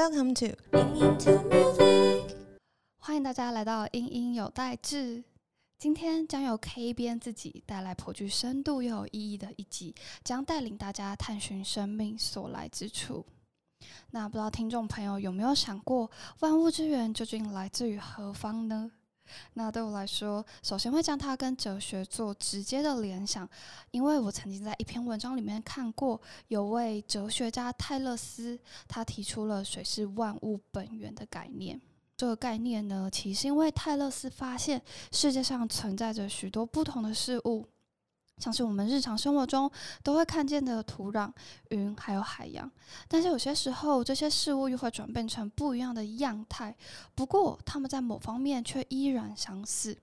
Welcome to 欢迎大家来到英英有代志。今天将由 K 编自己带来颇具深度又有意义的一集，将带领大家探寻生命所来之处。那不知道听众朋友有没有想过，万物之源究竟来自于何方呢？那对我来说，首先会将它跟哲学做直接的联想，因为我曾经在一篇文章里面看过，有位哲学家泰勒斯，他提出了“水是万物本源”的概念。这个概念呢，其实因为泰勒斯发现世界上存在着许多不同的事物。像是我们日常生活中都会看见的土壤、云，还有海洋，但是有些时候这些事物又会转变成不一样的样态，不过它们在某方面却依然相似。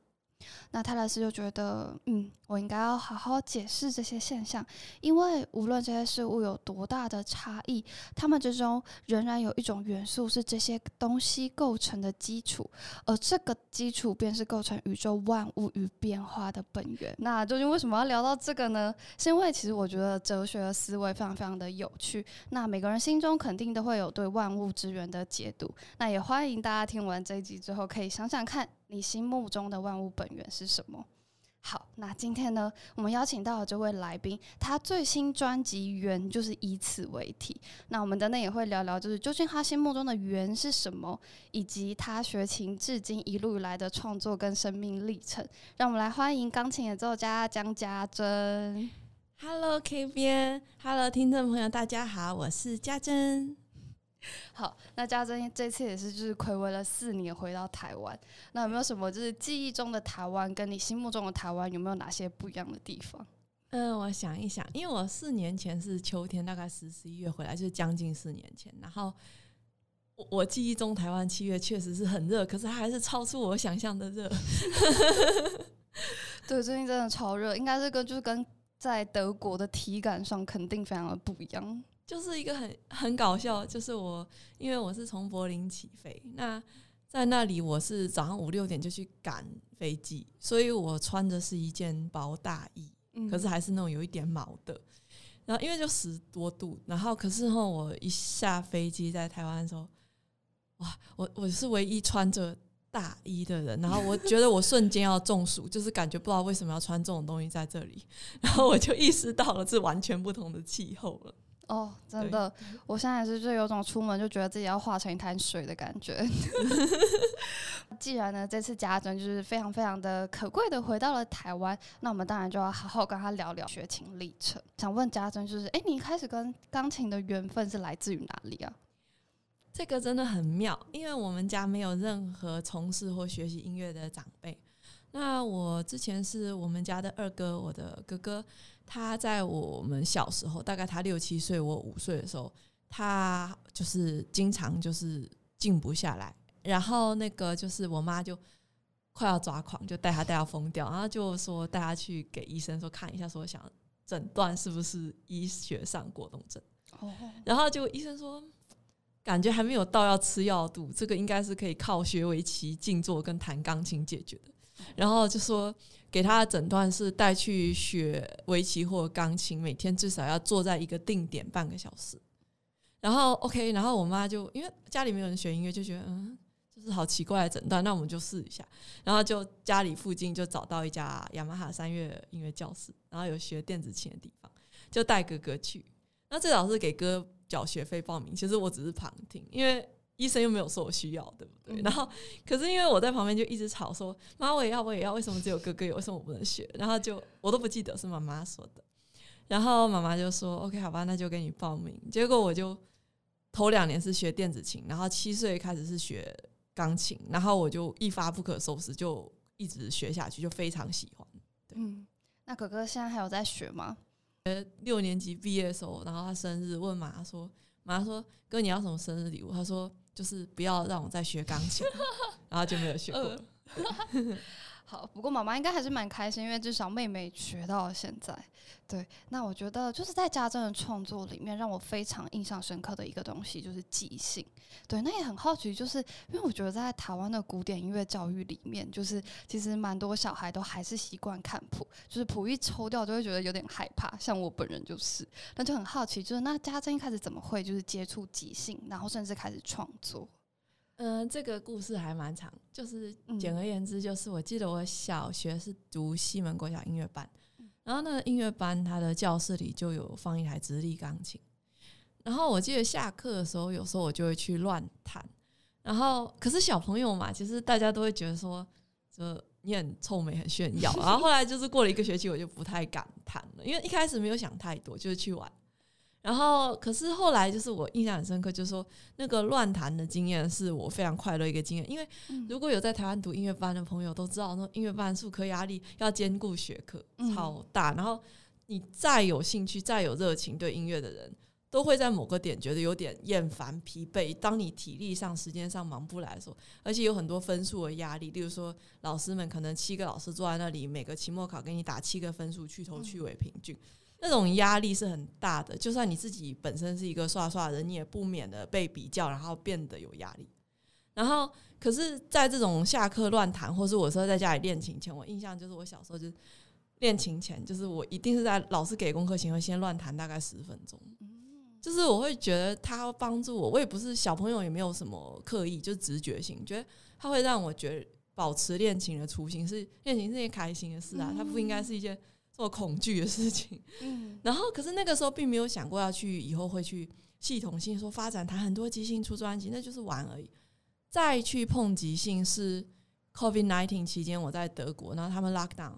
那泰勒斯就觉得，嗯，我应该要好好解释这些现象，因为无论这些事物有多大的差异，它们之中仍然有一种元素是这些东西构成的基础，而这个基础便是构成宇宙万物与变化的本源。那究竟为什么要聊到这个呢？是因为其实我觉得哲学的思维非常非常的有趣。那每个人心中肯定都会有对万物之源的解读。那也欢迎大家听完这一集之后，可以想想看。你心目中的万物本源是什么？好，那今天呢，我们邀请到的这位来宾，他最新专辑《缘》就是以此为题。那我们等等也会聊聊，就是究竟他心目中的缘是什么，以及他学琴至今一路以来的创作跟生命历程。让我们来欢迎钢琴演奏家江家珍。Hello K 边，Hello 听众朋友，大家好，我是家珍。好，那家珍这次也是就是暌违了四年回到台湾，那有没有什么就是记忆中的台湾跟你心目中的台湾有没有哪些不一样的地方？嗯，我想一想，因为我四年前是秋天，大概十十一月回来，就是将近四年前。然后我我记忆中台湾七月确实是很热，可是它还是超出我想象的热。对，最近真的超热，应该是跟就是跟在德国的体感上肯定非常的不一样。就是一个很很搞笑，就是我因为我是从柏林起飞，那在那里我是早上五六点就去赶飞机，所以我穿的是一件薄大衣，可是还是那种有一点毛的。然后因为就十多度，然后可是后我一下飞机在台湾的时候，哇，我我是唯一穿着大衣的人，然后我觉得我瞬间要中暑，就是感觉不知道为什么要穿这种东西在这里，然后我就意识到了是完全不同的气候了。哦，真的，我现在是就有种出门就觉得自己要化成一滩水的感觉。既然呢，这次家珍就是非常非常的可贵的回到了台湾，那我们当然就要好好跟他聊聊学琴历程。想问家珍，就是哎，你一开始跟钢琴的缘分是来自于哪里啊？这个真的很妙，因为我们家没有任何从事或学习音乐的长辈。那我之前是我们家的二哥，我的哥哥。他在我们小时候，大概他六七岁，我五岁的时候，他就是经常就是静不下来，然后那个就是我妈就快要抓狂，就带他带到疯掉，然后就说带他去给医生说看一下，说想诊断是不是医学上过动症。哦，然后就医生说感觉还没有到要吃药度，这个应该是可以靠学围棋、静坐跟弹钢琴解决的。然后就说。给他的诊断是带去学围棋或钢琴，每天至少要坐在一个定点半个小时。然后 OK，然后我妈就因为家里没有人学音乐，就觉得嗯，就是好奇怪的诊断，那我们就试一下。然后就家里附近就找到一家雅马哈三月音乐教室，然后有学电子琴的地方，就带哥哥去。那最早是给哥缴学费报名，其实我只是旁听，因为。医生又没有说我需要，对不对？然后，可是因为我在旁边就一直吵说：“妈，我也要，我也要，为什么只有哥哥有？为什么我不能学？”然后就我都不记得是妈妈说的。然后妈妈就说：“OK，好吧，那就给你报名。”结果我就头两年是学电子琴，然后七岁开始是学钢琴，然后我就一发不可收拾，就一直学下去，就非常喜欢。嗯，那哥哥现在还有在学吗？呃，六年级毕业的时候，然后他生日问妈说：“妈说哥，你要什么生日礼物？”他说。就是不要让我再学钢琴，然后就没有学过。好，不过妈妈应该还是蛮开心，因为至少妹妹学到了现在。对，那我觉得就是在家政的创作里面，让我非常印象深刻的一个东西就是即兴。对，那也很好奇，就是因为我觉得在台湾的古典音乐教育里面，就是其实蛮多小孩都还是习惯看谱，就是谱一抽掉就会觉得有点害怕，像我本人就是，那就很好奇，就是那家政一开始怎么会就是接触即兴，然后甚至开始创作？嗯，这个故事还蛮长，就是简而言之，就是我记得我小学是读西门国小音乐班，然后那个音乐班他的教室里就有放一台直立钢琴，然后我记得下课的时候，有时候我就会去乱弹，然后可是小朋友嘛，其实大家都会觉得说，这你很臭美，很炫耀，然后后来就是过了一个学期，我就不太敢弹了，因为一开始没有想太多，就是去玩。然后，可是后来就是我印象很深刻，就是说那个乱弹的经验是我非常快乐一个经验。因为如果有在台湾读音乐班的朋友都知道，说音乐班数科压力要兼顾学科超大，然后你再有兴趣、再有热情对音乐的人，都会在某个点觉得有点厌烦、疲惫。当你体力上、时间上忙不来的时候，而且有很多分数的压力，例如说老师们可能七个老师坐在那里，每个期末考给你打七个分数，去头去尾平均。那种压力是很大的，就算你自己本身是一个刷刷的人，你也不免的被比较，然后变得有压力。然后，可是在这种下课乱弹，或是我说在家里练琴前，我印象就是我小时候就是练琴前，就是我一定是在老师给功课前会先乱弹大概十分钟。就是我会觉得它帮助我，我也不是小朋友，也没有什么刻意，就直觉性，觉得它会让我觉得保持练琴的初心，是练琴是件开心的事啊，它不应该是一件。做恐惧的事情，嗯，然后可是那个时候并没有想过要去以后会去系统性说发展弹很多即兴出专辑，那就是玩而已。再去碰即兴是 COVID nineteen 期间我在德国，然后他们 lock down，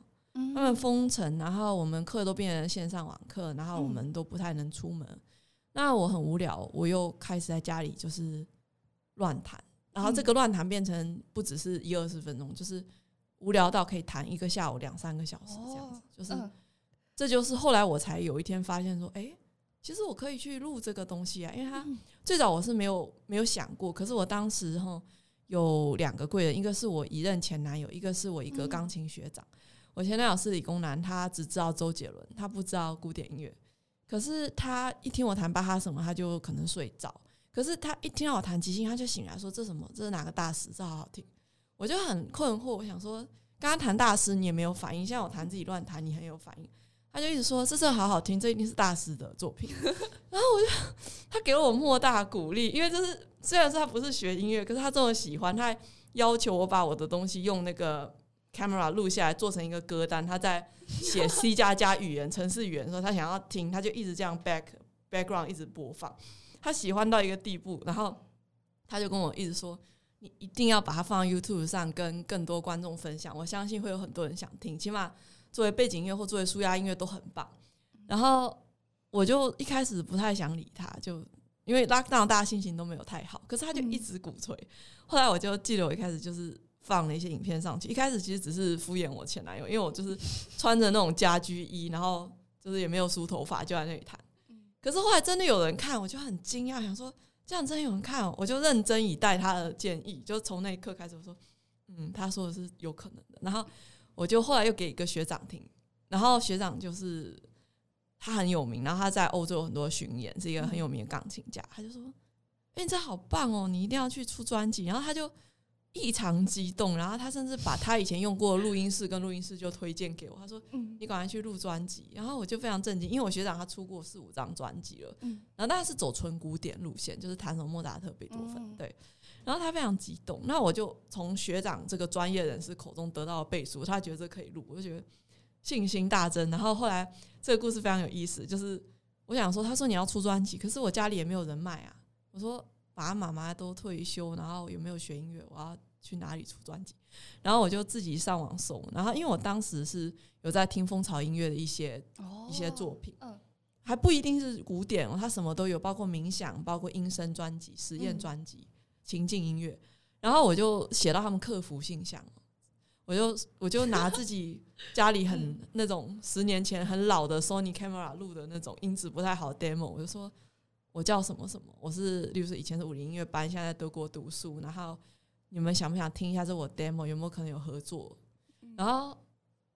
他们封城，然后我们课都变成线上网课，然后我们都不太能出门。那我很无聊，我又开始在家里就是乱弹，然后这个乱弹变成不只是一二十分钟，就是。无聊到可以弹一个下午两三个小时这样子，就是，这就是后来我才有一天发现说，哎，其实我可以去录这个东西啊，因为他最早我是没有没有想过，可是我当时哈有两个贵人，一个是我一任前男友，一个是我一个钢琴学长。我前男友是理工男，他只知道周杰伦，他不知道古典音乐，可是他一听我弹巴哈什么，他就可能睡着，可是他一听到我弹即兴，他就醒来说这什么，这是哪个大师，这好好听。我就很困惑，我想说，刚刚弹大师你也没有反应，现在我弹自己乱弹，你很有反应。他就一直说这这好好听，这一定是大师的作品。然后我就他给了我莫大鼓励，因为这是虽然说他不是学音乐，可是他这么喜欢，他还要求我把我的东西用那个 camera 录下来，做成一个歌单。他在写 C 加加语言、程式语言的时候，他想要听，他就一直这样 back background 一直播放。他喜欢到一个地步，然后他就跟我一直说。你一定要把它放到 YouTube 上，跟更多观众分享。我相信会有很多人想听，起码作为背景音乐或作为舒压音乐都很棒。然后我就一开始不太想理他，就因为 Lockdown 大家心情都没有太好，可是他就一直鼓吹。后来我就记得我一开始就是放了一些影片上去，一开始其实只是敷衍我前男友，因为我就是穿着那种家居衣，然后就是也没有梳头发，就在那里弹。可是后来真的有人看，我就很惊讶，想说。这样真有人看，我就认真以待他的建议。就从那一刻开始，我说：“嗯，他说的是有可能的。”然后我就后来又给一个学长听，然后学长就是他很有名，然后他在欧洲很多巡演，是一个很有名的钢琴家。他就说：“哎，这好棒哦，你一定要去出专辑。”然后他就。异常激动，然后他甚至把他以前用过的录音室跟录音室就推荐给我。他说：“你赶快去录专辑。”然后我就非常震惊，因为我学长他出过四五张专辑了，然后他是走纯古典路线，就是弹什么莫扎特、贝多芬。对，然后他非常激动。那我就从学长这个专业人士口中得到了背书，他觉得这可以录，我就觉得信心大增。然后后来这个故事非常有意思，就是我想说，他说你要出专辑，可是我家里也没有人脉啊。我说。爸爸妈妈都退休，然后有没有学音乐？我要去哪里出专辑？然后我就自己上网搜，然后因为我当时是有在听蜂巢音乐的一些一些作品，嗯，还不一定是古典，它什么都有，包括冥想，包括音声专辑、实验专辑、情境音乐。然后我就写到他们客服信箱，我就我就拿自己家里很 那种十年前很老的 Sony camera 录的那种音质不太好 demo，我就说。我叫什么什么？我是，例如说以前是武林音乐班，现在在德国读书。然后你们想不想听一下这我 demo？有没有可能有合作？然然后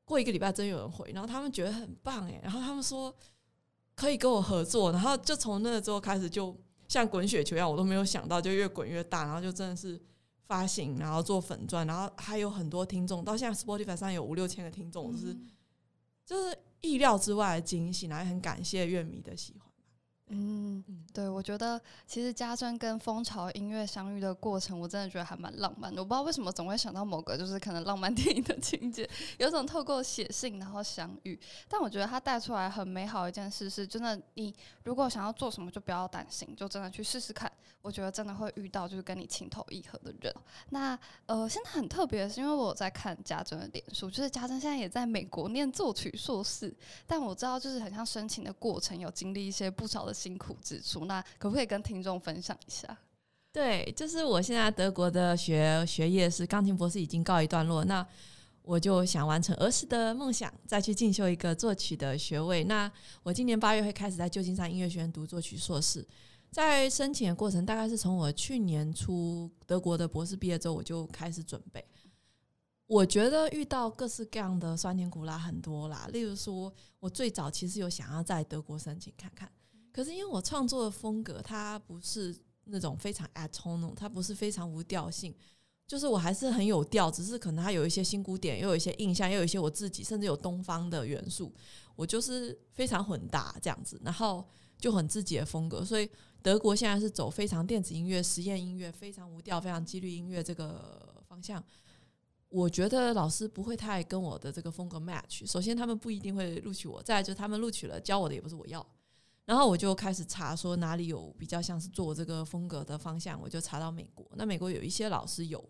过一个礼拜真有人回，然后他们觉得很棒哎，然后他们说可以跟我合作，然后就从那之后开始就像滚雪球一样，我都没有想到就越滚越大，然后就真的是发行，然后做粉钻，然后还有很多听众，到现在 Spotify 上有五六千个听众，是就是意料之外的惊喜，然后也很感谢乐迷的喜欢。嗯，对，我觉得其实家珍跟蜂巢音乐相遇的过程，我真的觉得还蛮浪漫的。我不知道为什么总会想到某个就是可能浪漫 电影的情节，有种透过写信然后相遇。但我觉得他带出来很美好一件事是，真的，你如果想要做什么，就不要担心，就真的去试试看。我觉得真的会遇到就是跟你情投意合的人。那呃，现在很特别的是，因为我在看家珍的脸书，就是家珍现在也在美国念作曲硕士，但我知道就是很像申请的过程有经历一些不少的。辛苦之处，那可不可以跟听众分享一下？对，就是我现在德国的学学业是钢琴博士，已经告一段落。那我就想完成儿时的梦想，再去进修一个作曲的学位。那我今年八月会开始在旧金山音乐学院读作曲硕士。在申请的过程，大概是从我去年出德国的博士毕业之后，我就开始准备。我觉得遇到各式各样的酸甜苦辣很多啦。例如说，我最早其实有想要在德国申请看看。可是因为我创作的风格，它不是那种非常 atonal，它不是非常无调性，就是我还是很有调，只是可能它有一些新古典，又有一些印象，又有一些我自己，甚至有东方的元素，我就是非常混搭这样子，然后就很自己的风格。所以德国现在是走非常电子音乐、实验音乐、非常无调、非常几率音乐这个方向，我觉得老师不会太跟我的这个风格 match。首先，他们不一定会录取我；再就是他们录取了，教我的也不是我要。然后我就开始查，说哪里有比较像是做这个风格的方向，我就查到美国。那美国有一些老师有。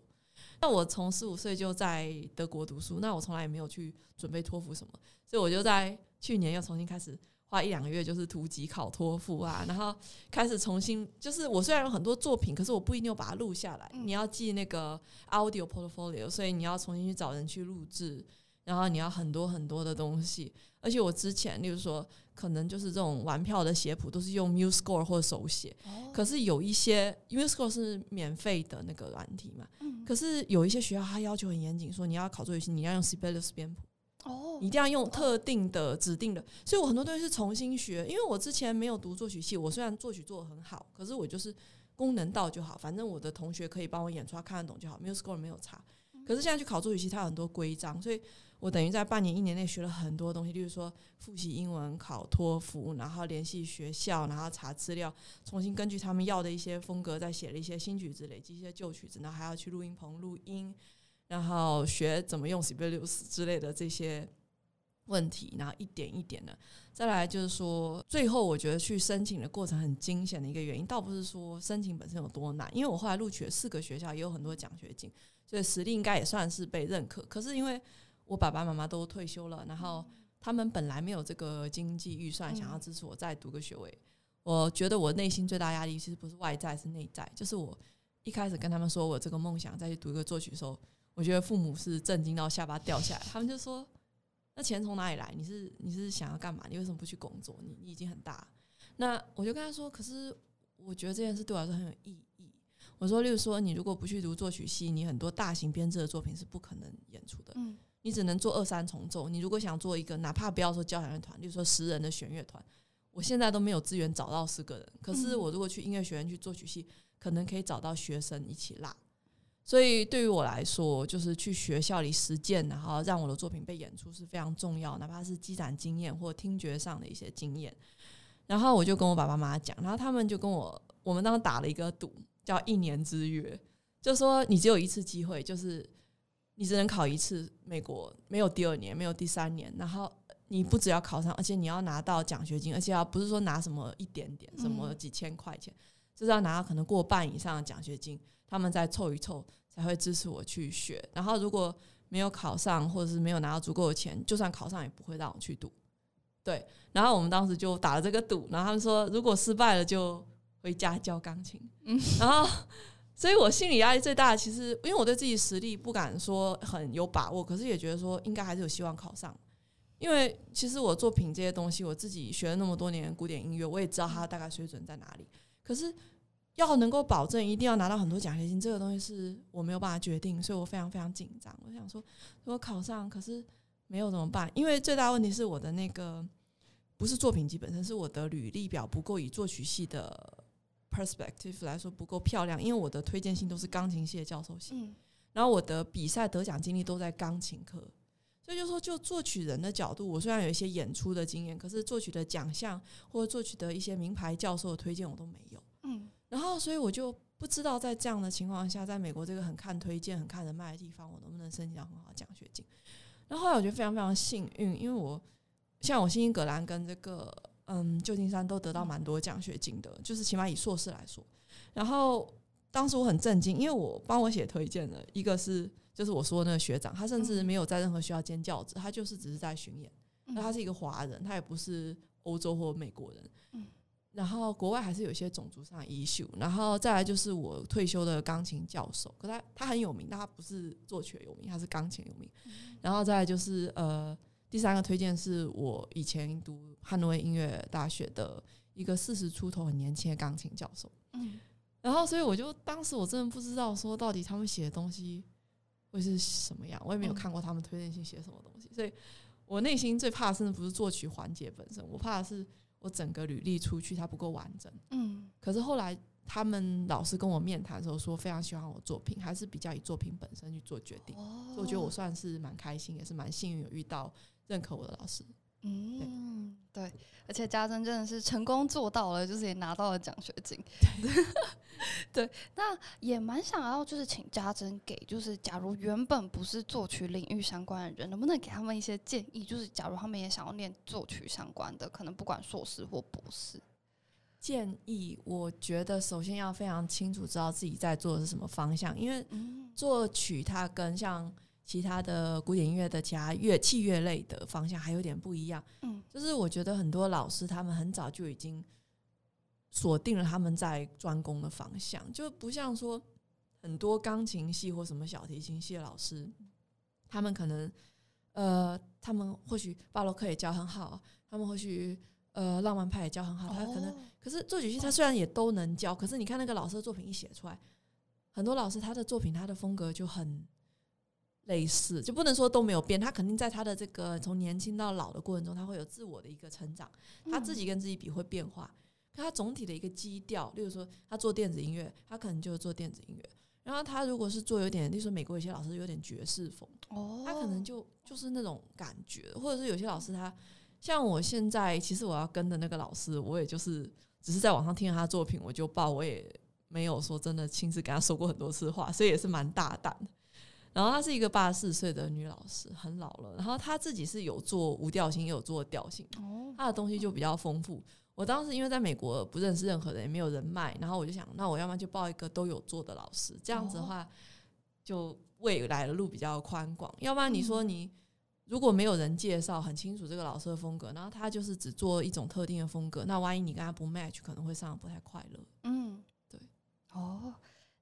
那我从十五岁就在德国读书，那我从来也没有去准备托福什么，所以我就在去年又重新开始花一两个月，就是突击考托福啊，然后开始重新，就是我虽然有很多作品，可是我不一定要把它录下来。你要记那个 audio portfolio，所以你要重新去找人去录制。然后你要很多很多的东西，而且我之前，例如说，可能就是这种玩票的写谱都是用 MuseScore 或者手写，可是有一些 MuseScore 是免费的那个软体嘛，可是有一些学校它要求很严谨，说你要考作曲系，你要用 Sibelius 编谱，哦，一定要用特定的指定的，所以我很多东西是重新学，因为我之前没有读作曲系，我虽然作曲做的很好，可是我就是功能到就好，反正我的同学可以帮我演出，他看得懂就好，MuseScore 没有差，可是现在去考作曲系，它有很多规章，所以。我等于在半年一年内学了很多东西，例如说复习英文、考托福，然后联系学校，然后查资料，重新根据他们要的一些风格再写了一些新曲子，累积一些旧曲子，然后还要去录音棚录音，然后学怎么用 Sibelius 之类的这些问题，然后一点一点的。再来就是说，最后我觉得去申请的过程很惊险的一个原因，倒不是说申请本身有多难，因为我后来录取了四个学校，也有很多奖学金，所以实力应该也算是被认可。可是因为我爸爸妈妈都退休了，然后他们本来没有这个经济预算，想要支持我再读个学位。我觉得我内心最大压力其实不是外在，是内在。就是我一开始跟他们说我这个梦想再去读一个作曲的时候，我觉得父母是震惊到下巴掉下来。他们就说：“那钱从哪里来？你是你是想要干嘛？你为什么不去工作？你你已经很大。”那我就跟他说：“可是我觉得这件事对我来说很有意义。”我说：“例如说，你如果不去读作曲系，你很多大型编制的作品是不可能演出的。”嗯。你只能做二三重奏。你如果想做一个，哪怕不要说交响乐团，例如说十人的弦乐团，我现在都没有资源找到十个人。可是我如果去音乐学院去作曲系，可能可以找到学生一起拉。所以对于我来说，就是去学校里实践，然后让我的作品被演出是非常重要，哪怕是积攒经验或听觉上的一些经验。然后我就跟我爸爸妈妈讲，然后他们就跟我，我们当时打了一个赌，叫一年之约，就说你只有一次机会，就是。你只能考一次，美国没有第二年，没有第三年。然后你不只要考上，而且你要拿到奖学金，而且要不是说拿什么一点点，什么几千块钱，就是要拿到可能过半以上的奖学金，他们再凑一凑才会支持我去学。然后如果没有考上，或者是没有拿到足够的钱，就算考上也不会让我去读。对，然后我们当时就打了这个赌，然后他们说如果失败了就回家教钢琴。嗯，然后。所以我心理压力最大，其实因为我对自己实力不敢说很有把握，可是也觉得说应该还是有希望考上。因为其实我作品这些东西，我自己学了那么多年古典音乐，我也知道它大概水准在哪里。可是要能够保证一定要拿到很多奖学金，这个东西是我没有办法决定，所以我非常非常紧张。我想说，如果考上，可是没有怎么办？因为最大问题是我的那个不是作品集本身，是我的履历表不够以作曲系的 perspective 来说不够漂亮，因为我的推荐信都是钢琴系的教授写，嗯然后我的比赛得奖经历都在钢琴课，所以就说就作曲人的角度，我虽然有一些演出的经验，可是作曲的奖项或者作曲的一些名牌教授的推荐我都没有。嗯然后，所以我就不知道在这样的情况下，在美国这个很看推荐、很看人脉的地方，我能不能申请到很好的奖学金。然后后来我觉得非常非常幸运，因为我像我新英格兰跟这个嗯旧金山都得到蛮多奖学金的，就是起码以硕士来说。然后当时我很震惊，因为我帮我写推荐的一个是就是我说那个学长，他甚至没有在任何学校兼教职，他就是只是在巡演。嗯那他是一个华人，他也不是欧洲或美国人。嗯然后国外还是有一些种族上的 issue，然后再来就是我退休的钢琴教授，可他他很有名，但他不是作曲有名，他是钢琴有名。然后再来就是呃，第三个推荐是我以前读汉诺威音乐大学的一个四十出头很年轻的钢琴教授。嗯然后所以我就当时我真的不知道说到底他们写的东西会是什么样，我也没有嗯看过他们推荐信写什么东西，所以我内心最怕的甚至不是作曲环节本身，我怕的是我整个履历出去它不够完整。嗯可是后来他们老师跟我面谈的时候说非常喜欢我作品，还是比较以作品本身去做决定，哦所以我觉得我算是蛮开心，也是蛮幸运有遇到认可我的老师。嗯，对，而且家珍真的是成功做到了，就是也拿到了奖学金。对，那也蛮想要就是请家珍给，就是假如原本不是作曲领域相关的人，能不能给他们一些建议？就是假如他们也想要念作曲相关的，可能不管硕士或博士。建议我觉得首先要非常清楚知道自己在做的是什么方向，因为嗯作曲它跟像其他的古典音乐的其他乐器乐类的方向还有点不一样。嗯就是我觉得很多老师他们很早就已经锁定了他们在专攻的方向，就不像说很多钢琴系或什么小提琴系的老师，他们可能呃，他们或许巴洛克也教很好，他们或许呃浪漫派也教很好，他可能哦可是作曲系他虽然也都能教，可是你看那个老师的作品一写出来，很多老师他的作品他的风格就很类似，就不能说都没有变，他肯定在他的这个从年轻到老的过程中，他会有自我的一个成长，他自己跟自己比会变化，可他总体的一个基调，例如说他做电子音乐，他可能就做电子音乐。然后他如果是做有点，例如说美国有些老师有点爵士风，哦，他可能就就是那种感觉，或者是有些老师他像我现在，其实我要跟的那个老师，我也就是只是在网上听了他的作品我就报，我也没有说真的亲自跟他说过很多次话，所以也是蛮大胆的。然后她是一个八十四岁的女老师，很老了。然后她自己是有做无调性，也有做调性，哦，她的东西就比较丰富。我当时因为在美国不认识任何人，也没有人脉，然后我就想，那我要不然就报一个都有做的老师，这样子的话，就未来的路比较宽广。要不然你说你如果没有人介绍，很清楚这个老师的风格，然后他就是只做一种特定的风格，那万一你跟他不 match，可能会上得不太快乐。嗯，对，哦，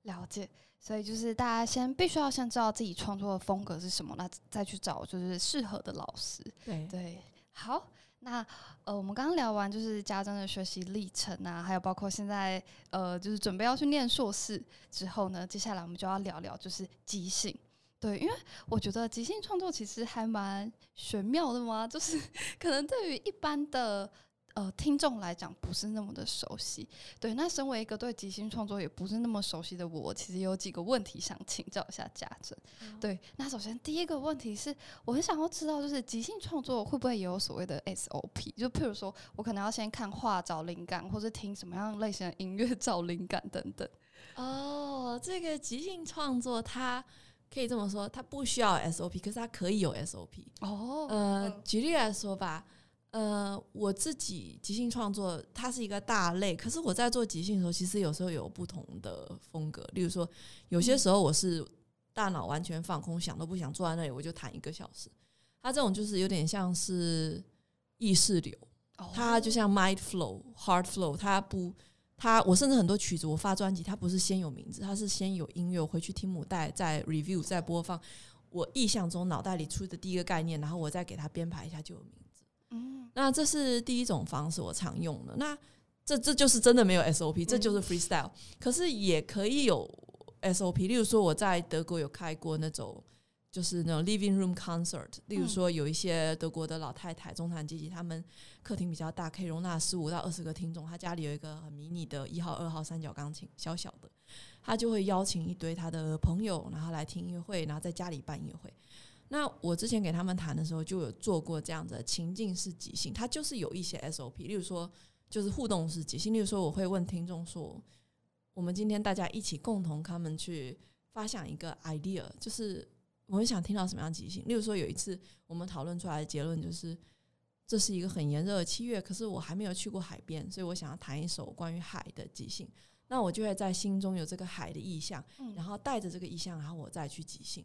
了解。所以就是大家先必须要先知道自己创作的风格是什么，那再去找就是适合的老师。对对，好，那呃，我们刚刚聊完就是家珍的学习历程啊，还有包括现在呃，就是准备要去念硕士之后呢，接下来我们就要聊聊就是即兴。对，因为我觉得即兴创作其实还蛮玄妙的嘛，就是 可能对于一般的呃听众来讲不是那么的熟悉。对，那身为一个对即兴创作也不是那么熟悉的我，其实有几个问题想请教一下家珍。对，那首先第一个问题是，我很想要知道，就是即兴创作会不会也有所谓的 SOP？就譬如说，我可能要先看画找灵感，或是听什么样类型的音乐找灵感等等。哦，这个即兴创作它可以这么说，它不需要 SOP，可是它可以有 SOP。哦，呃嗯，举例来说吧，呃，我自己即兴创作它是一个大类，可是我在做即兴的时候，其实有时候有不同的风格。例如说，有些时候我是大脑完全放空，想都不想，坐在那里我就弹一个小时。它这种就是有点像是意识流，它就像 mind flow、heart flow，它不。它我甚至很多曲子，我发专辑，它不是先有名字，它是先有音乐，我回去听母带，再 review，再播放。我意象中脑袋里出的第一个概念，然后我再给它编排一下就有名字。嗯那这是第一种方式，我常用的。那这这就是真的没有 SOP，这就是 freestyle。可是也可以有 SOP，例如说我在德国有开过那种。就是那种 living room concert，例如说有一些德国的老太太、中产阶级，他们客厅比较大，可以容纳十五到二十个听众。他家里有一个很迷你的一号、二号三角钢琴，小小的，他就会邀请一堆他的朋友，然后来听音乐会，然后在家里办音乐会。那我之前给他们谈的时候，就有做过这样的情境式即兴，它就是有一些 SOP，例如说就是互动式即兴，例如说我会问听众说：“我们今天大家一起共同他们去发想一个 idea，就是。”我们想听到什么样即兴？例如说，有一次我们讨论出来的结论就是，这是一个很炎热的七月，可是我还没有去过海边，所以我想要弹一首关于海的即兴。那我就会在心中有这个海的意象，然后带着这个意象，然后我再去即兴。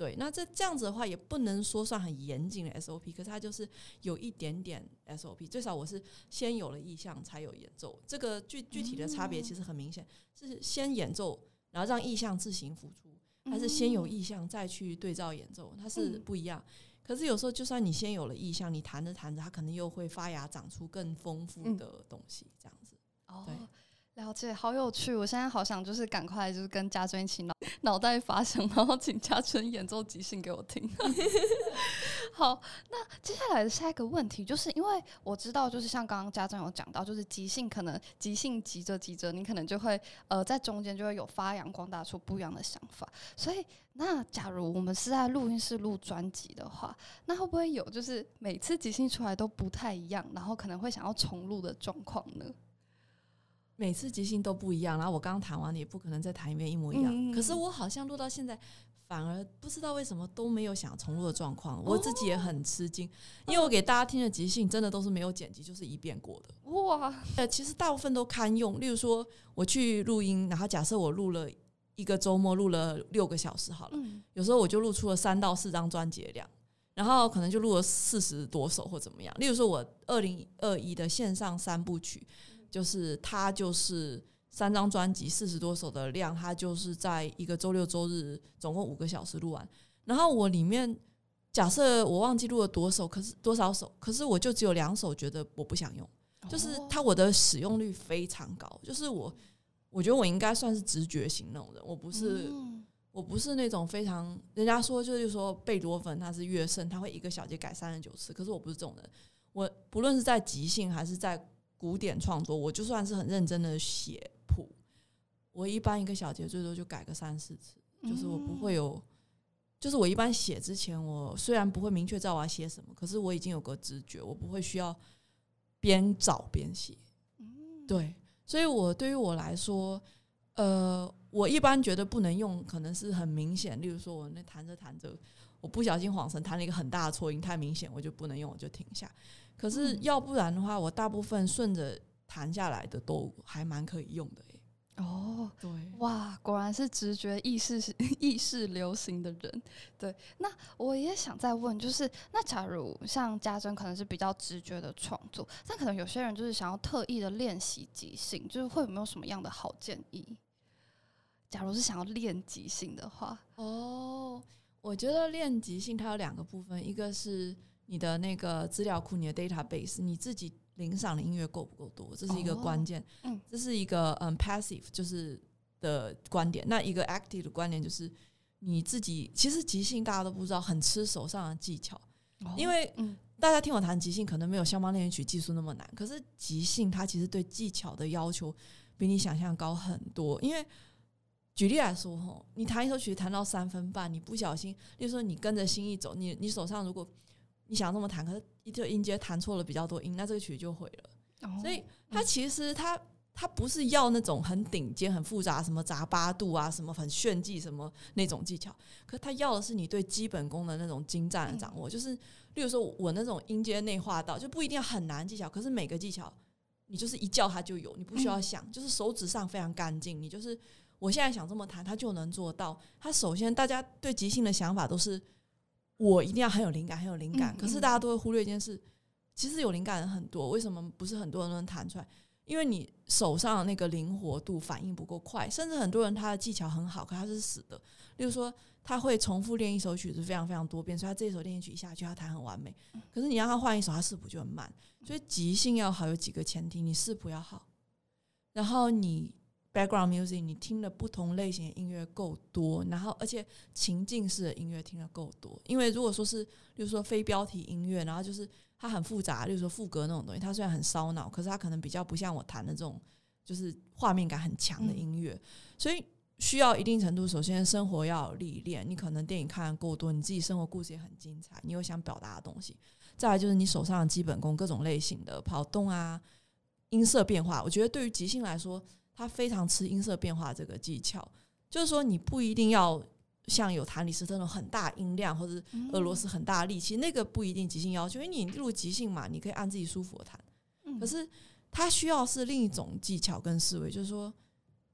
对，那这这样子的话，也不能说算很严谨的 SOP，可是它就是有一点点 SOP。最少我是先有了意向，才有演奏。这个具具体的差别其实很明显，是先演奏，然后让意向自行浮出。还是先有意向再去对照演奏，它是不一样。可是有时候，就算你先有了意向，你弹着弹着，它可能又会发芽，长出更丰富的东西，这样子。对。了解，好有趣！我现在好想就是赶快就是跟家珍一起脑脑袋发声，然后请家珍演奏即兴给我听。好，那接下来的下一个问题，就是因为我知道，就是像刚刚家珍有讲到，就是即兴可能即兴急着急着，你可能就会呃在中间就会有发扬光大出不一样的想法。所以，那假如我们是在录音室录专辑的话，那会不会有就是每次即兴出来都不太一样，然后可能会想要重录的状况呢？每次即兴都不一样，然后我刚刚弹完也不可能再弹一遍一模一样。可是我好像录到现在，反而不知道为什么都没有想重录的状况，我自己也很吃惊，因为我给大家听的即兴真的都是没有剪辑，就是一遍过的。哇，呃，其实大部分都堪用。例如说我去录音，然后假设我录了一个周末，录了六个小时好了，有时候我就录出了三到四张专辑量，然后可能就录了四十多首或怎么样。例如说我二零二一的线上三部曲。就是他就是三张专辑四十多首的量，他就是在一个周六周日总共五个小时录完。然后我里面假设我忘记录了多首，可是多少首，可是我就只有两首觉得我不想用，就是它我的使用率非常高。就是我我觉得我应该算是直觉型那种人，我不是我不是那种非常人家说就是说贝多芬他是乐圣，他会一个小节改三十九次，可是我不是这种人。我不论是在即兴还是在古典创作，我就算是很认真的写谱，我一般一个小节最多就改个三四次，就是我不会有，就是我一般写之前，我虽然不会明确知道我要写什么，可是我已经有个直觉，我不会需要边找边写。对，所以我对于我来说，呃，我一般觉得不能用，可能是很明显，例如说我那弹着弹着，我不小心晃神弹了一个很大的错音，太明显，我就不能用，我就停下。可是要不然的话，我大部分顺着弹下来的都还蛮可以用的诶哦，对，哇，果然是直觉意识意识流行的人。对，那我也想再问，就是那假如像家珍可能是比较直觉的创作，但可能有些人就是想要特意的练习即兴，就是会有没有什么样的好建议？假如是想要练即兴的话，哦，我觉得练即兴它有两个部分，一个是。你的那个资料库，你的 database，你自己领赏的音乐够不够多？这是一个关键。嗯，这是一个嗯 passive 就是的观点。那一个 active 的观点就是你自己其实即兴大家都不知道，很吃手上的技巧。因为大家听我弹即兴，可能没有肖邦练习曲技术那么难。可是即兴它其实对技巧的要求比你想象高很多。因为举例来说，吼，你弹一首曲弹到三分半，你不小心，例如说你跟着心意走，你你手上如果你想这么弹，可是一个音阶弹错了比较多音，那这个曲就毁了。所以它其实它它不是要那种很顶尖、很复杂，什么杂八度啊，什么很炫技什么那种技巧。可它要的是你对基本功的那种精湛的掌握。就是，例如说我那种音阶内化到，就不一定要很难技巧，可是每个技巧你就是一叫它就有，你不需要想，就是手指上非常干净。你就是我现在想这么弹，他就能做到。他首先大家对即兴的想法都是。我一定要很有灵感，很有灵感。可是大家都会忽略一件事，其实有灵感的人很多，为什么不是很多人都能弹出来？因为你手上的那个灵活度反应不够快，甚至很多人他的技巧很好，可他是死的。例如说，他会重复练一首曲子非常非常多遍，所以他这一首练习曲一下去，他弹很完美。可是你让他换一首，他视谱就很慢。所以即兴要好有几个前提：你视谱要好，然后你 background music 你听的不同类型的音乐够多，然后而且情境式的音乐听的够多。因为如果说是，比如说非标题音乐，然后就是它很复杂，例如说副歌那种东西，它虽然很烧脑，可是它可能比较不像我弹的这种，就是画面感很强的音乐，所以。需要一定程度，首先生活要有历练，你可能电影看的够多，你自己生活故事也很精彩，你有想表达的东西。再来就是你手上的基本功，各种类型的跑动啊、音色变化。我觉得对于即兴来说，它非常吃音色变化这个技巧。就是说，你不一定要像有弹李斯特那种很大音量，或者俄罗斯很大力气，那个不一定即兴要求，因为你录即兴嘛，你可以按自己舒服的弹。可是他需要是另一种技巧跟思维，就是说。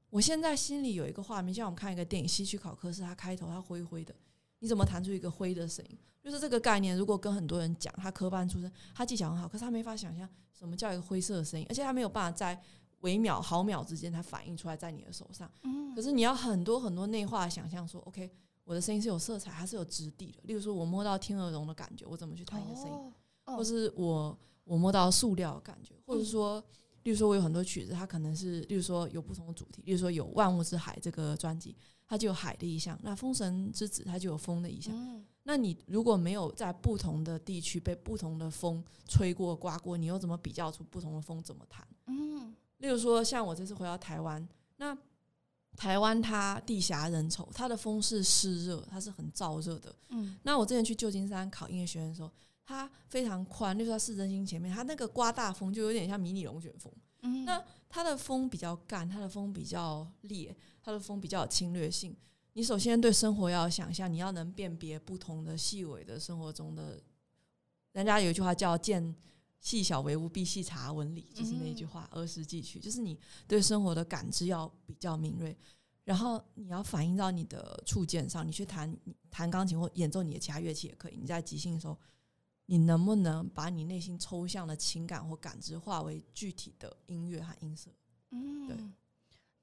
我现在心里有一个画面，像我们看一个电影《西区考克斯》，他开头他灰灰的，你怎么弹出一个灰的声音？就是这个概念。如果跟很多人讲，他科班出身，他技巧很好，可是他没法想象什么叫一个灰色的声音，而且他没有办法在微秒、毫秒之间，它反映出来在你的手上。嗯。可是你要很多很多内化想象，说 OK，我的声音是有色彩，它是有质地的。例如说，我摸到天鹅绒的感觉，我怎么去弹一个声音？或是我我摸到塑料的感觉，或者说。例如说，我有很多曲子，它可能是，例如说有不同的主题。例如说，有《万物之海》这个专辑，它就有海的意象；那《风神之子》它就有风的意象。那你如果没有在不同的地区被不同的风吹过、刮过，你又怎么比较出不同的风怎么弹？嗯。例如说，像我这次回到台湾，那台湾它地狭人稠，它的风是湿热，它是很燥热的。嗯。那我之前去旧金山考音乐学院的时候。它非常宽，就是它市中心前面，它那个刮大风就有点像迷你龙卷风。嗯，那它的风比较干，它的风比较烈，它的风比较有侵略性。你首先对生活要想象，你要能辨别不同的细微的生活中的。人家有一句话叫“见细小为物，必细察纹理”，就是那句话，儿时记取，就是你对生活的感知要比较敏锐，然后你要反映到你的触键上。你去弹弹钢琴或演奏你的其他乐器也可以。你在即兴的时候。你能不能把你内心抽象的情感或感知化为具体的音乐和音色？嗯，对，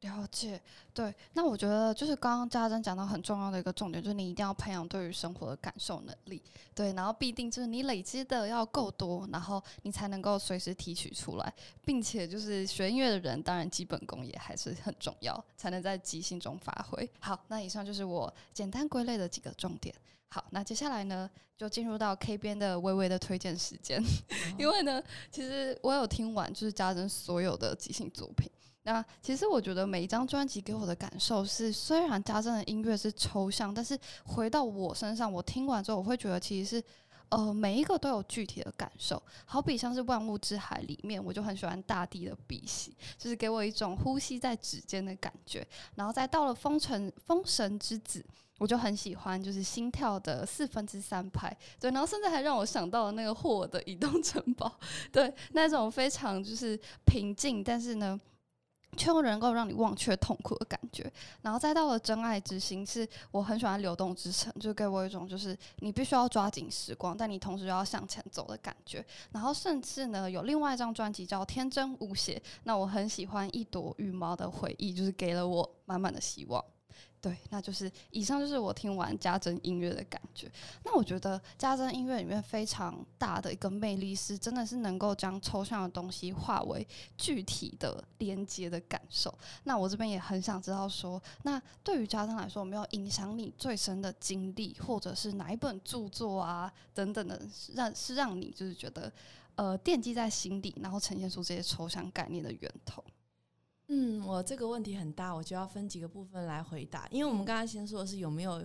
了解。对，那我觉得就是刚刚嘉珍讲到很重要的一个重点，就是你一定要培养对于生活的感受能力。对，然后必定就是你累积的要够多，然后你才能够随时提取出来，并且就是学音乐的人，当然基本功也还是很重要，才能在即兴中发挥。好，那以上就是我简单归类的几个重点。好，那接下来呢，就进入到 K 边的微微的推荐时间。因为呢，其实我有听完就是家珍所有的即兴作品。那其实我觉得每一张专辑给我的感受是，虽然家珍的音乐是抽象，但是回到我身上，我听完之后，我会觉得其实是呃每一个都有具体的感受。好比像是《万物之海》里面，我就很喜欢大地的鼻息，就是给我一种呼吸在指尖的感觉。然后再到了《封神封神之子》。我就很喜欢，就是心跳的四分之三拍，对，然后甚至还让我想到了那个霍尔的移动城堡，对，那种非常就是平静，但是呢，却又能够让你忘却痛苦的感觉。然后再到了真爱之心，是我很喜欢流动之城，就给我一种就是你必须要抓紧时光，但你同时又要向前走的感觉。然后甚至呢，有另外一张专辑叫天真无邪，那我很喜欢一朵羽毛的回忆，就是给了我满满的希望。对，那就是以上就是我听完家珍音乐的感觉。那我觉得家珍音乐里面非常大的一个魅力是，真的是能够将抽象的东西化为具体的连接的感受。那我这边也很想知道说，那对于家珍来说，有没有影响你最深的经历，或者是哪一本著作啊等等的，让是让你就是觉得呃惦记在心底，然后呈现出这些抽象概念的源头？嗯，我这个问题很大，我就要分几个部分来回答。因为我们刚才先说的是有没有，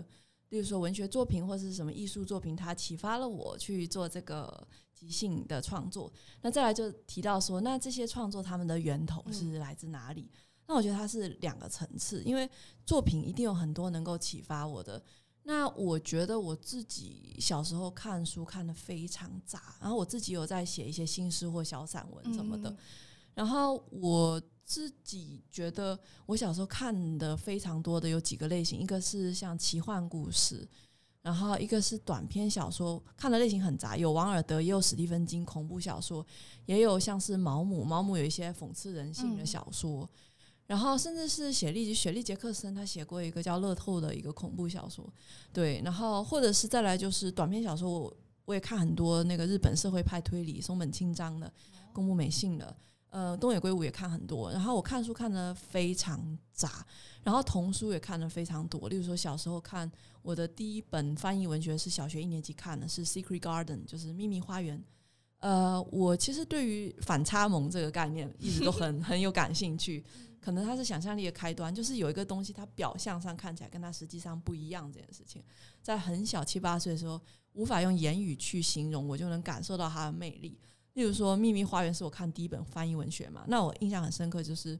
例如说文学作品或者是什么艺术作品，它启发了我去做这个即兴的创作。那再来就提到说，那这些创作他们的源头是来自哪里？那我觉得它是两个层次，因为作品一定有很多能够启发我的。那我觉得我自己小时候看书看的非常杂，然后我自己有在写一些新诗或小散文什么的，然后我。自己觉得，我小时候看的非常多的有几个类型，一个是像奇幻故事，然后一个是短篇小说，看的类型很杂，有王尔德，也有史蒂芬金恐怖小说，也有像是毛姆，毛姆有一些讽刺人性的小说，然后甚至是雪莉雪莉杰克森，他写过一个叫《乐透》的一个恐怖小说，对，然后或者是再来就是短篇小说，我我也看很多那个日本社会派推理松本清张的，宫部美幸的。呃，东野圭吾也看很多，然后我看书看的非常杂，然后童书也看的非常多。例如说，小时候看我的第一本翻译文学是小学一年级看的，是《Secret Garden》，就是秘密花园。呃，我其实对于反差萌这个概念一直都很 很有感兴趣，可能它是想象力的开端，就是有一个东西它表象上看起来跟它实际上不一样这件事情，在很小七八岁的时候无法用言语去形容，我就能感受到它的魅力。例如说，《秘密花园》是我看第一本翻译文学嘛？那我印象很深刻，就是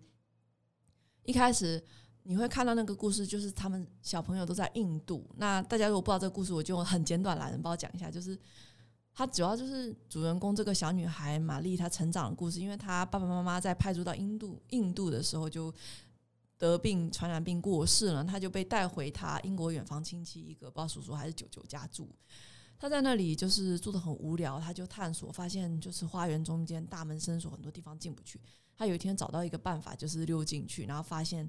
一开始你会看到那个故事，就是他们小朋友都在印度。那大家如果不知道这个故事，我就很简短来帮我讲一下。就是它主要就是主人公这个小女孩玛丽她成长的故事，因为她爸爸妈妈在派驻到印度印度的时候就得病传染病过世了，她就被带回她英国远房亲戚一个不知道叔叔还是舅舅家住。他在那里就是住的很无聊，他就探索，发现就是花园中间大门深锁，很多地方进不去。他有一天找到一个办法，就是溜进去，然后发现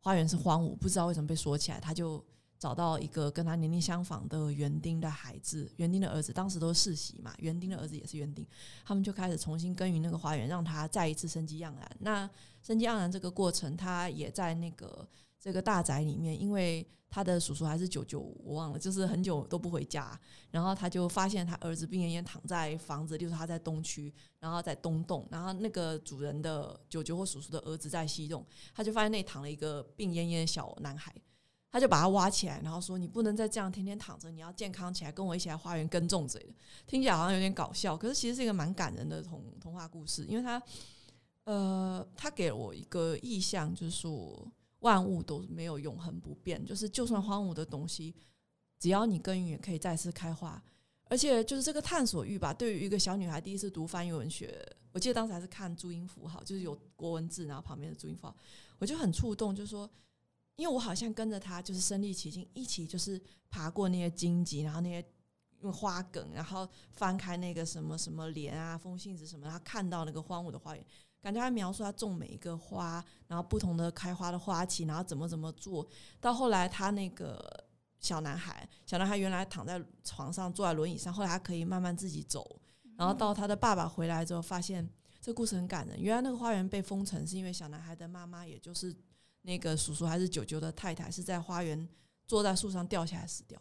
花园是荒芜，不知道为什么被锁起来。他就找到一个跟他年龄相仿的园丁的孩子，园丁的儿子，当时都是世袭嘛，园丁的儿子也是园丁，他们就开始重新耕耘那个花园，让他再一次生机盎然。那生机盎然这个过程，他也在那个。这个大宅里面，因为他的叔叔还是舅舅，我忘了，就是很久都不回家。然后他就发现他儿子病恹恹躺在房子，就是他在东区，然后在东栋，然后那个主人的舅舅或叔叔的儿子在西栋，他就发现那里躺了一个病恹恹的小男孩，他就把他挖起来，然后说：“你不能再这样天天躺着，你要健康起来，跟我一起来花园耕种之类的。”听起来好像有点搞笑，可是其实是一个蛮感人的童童话故事，因为他，呃，他给了我一个意象，就是说。万物都没有永恒不变，就是就算荒芜的东西，只要你耕耘，也可以再次开花。而且就是这个探索欲吧，对于一个小女孩第一次读翻译文学，我记得当时还是看注音符号，就是有国文字，然后旁边的注音符号，我就很触动，就是说，因为我好像跟着她，就是身临其境，一起就是爬过那些荆棘，然后那些花梗，然后翻开那个什么什么莲啊、风信子什么，然后看到那个荒芜的花园。感觉他描述他种每一个花，然后不同的开花的花期，然后怎么怎么做到后来，他那个小男孩，小男孩原来躺在床上，坐在轮椅上，后来他可以慢慢自己走，然后到他的爸爸回来之后，发现这故事很感人。原来那个花园被封城，是因为小男孩的妈妈，也就是那个叔叔还是舅舅的太太，是在花园坐在树上掉下来死掉。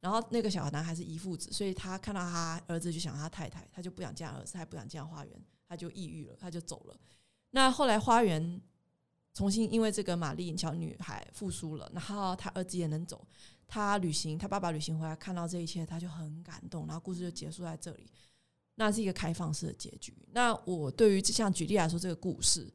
然后那个小男孩是遗父子，所以他看到他儿子就想他太太，他就不想见儿子，他不想见花园。他就抑郁了，他就走了。那后来花园重新因为这个玛丽小女孩复苏了，然后他儿子也能走。他旅行，他爸爸旅行回来看到这一切，他就很感动。然后故事就结束在这里，那是一个开放式的结局。那我对于像举例来说，这个故事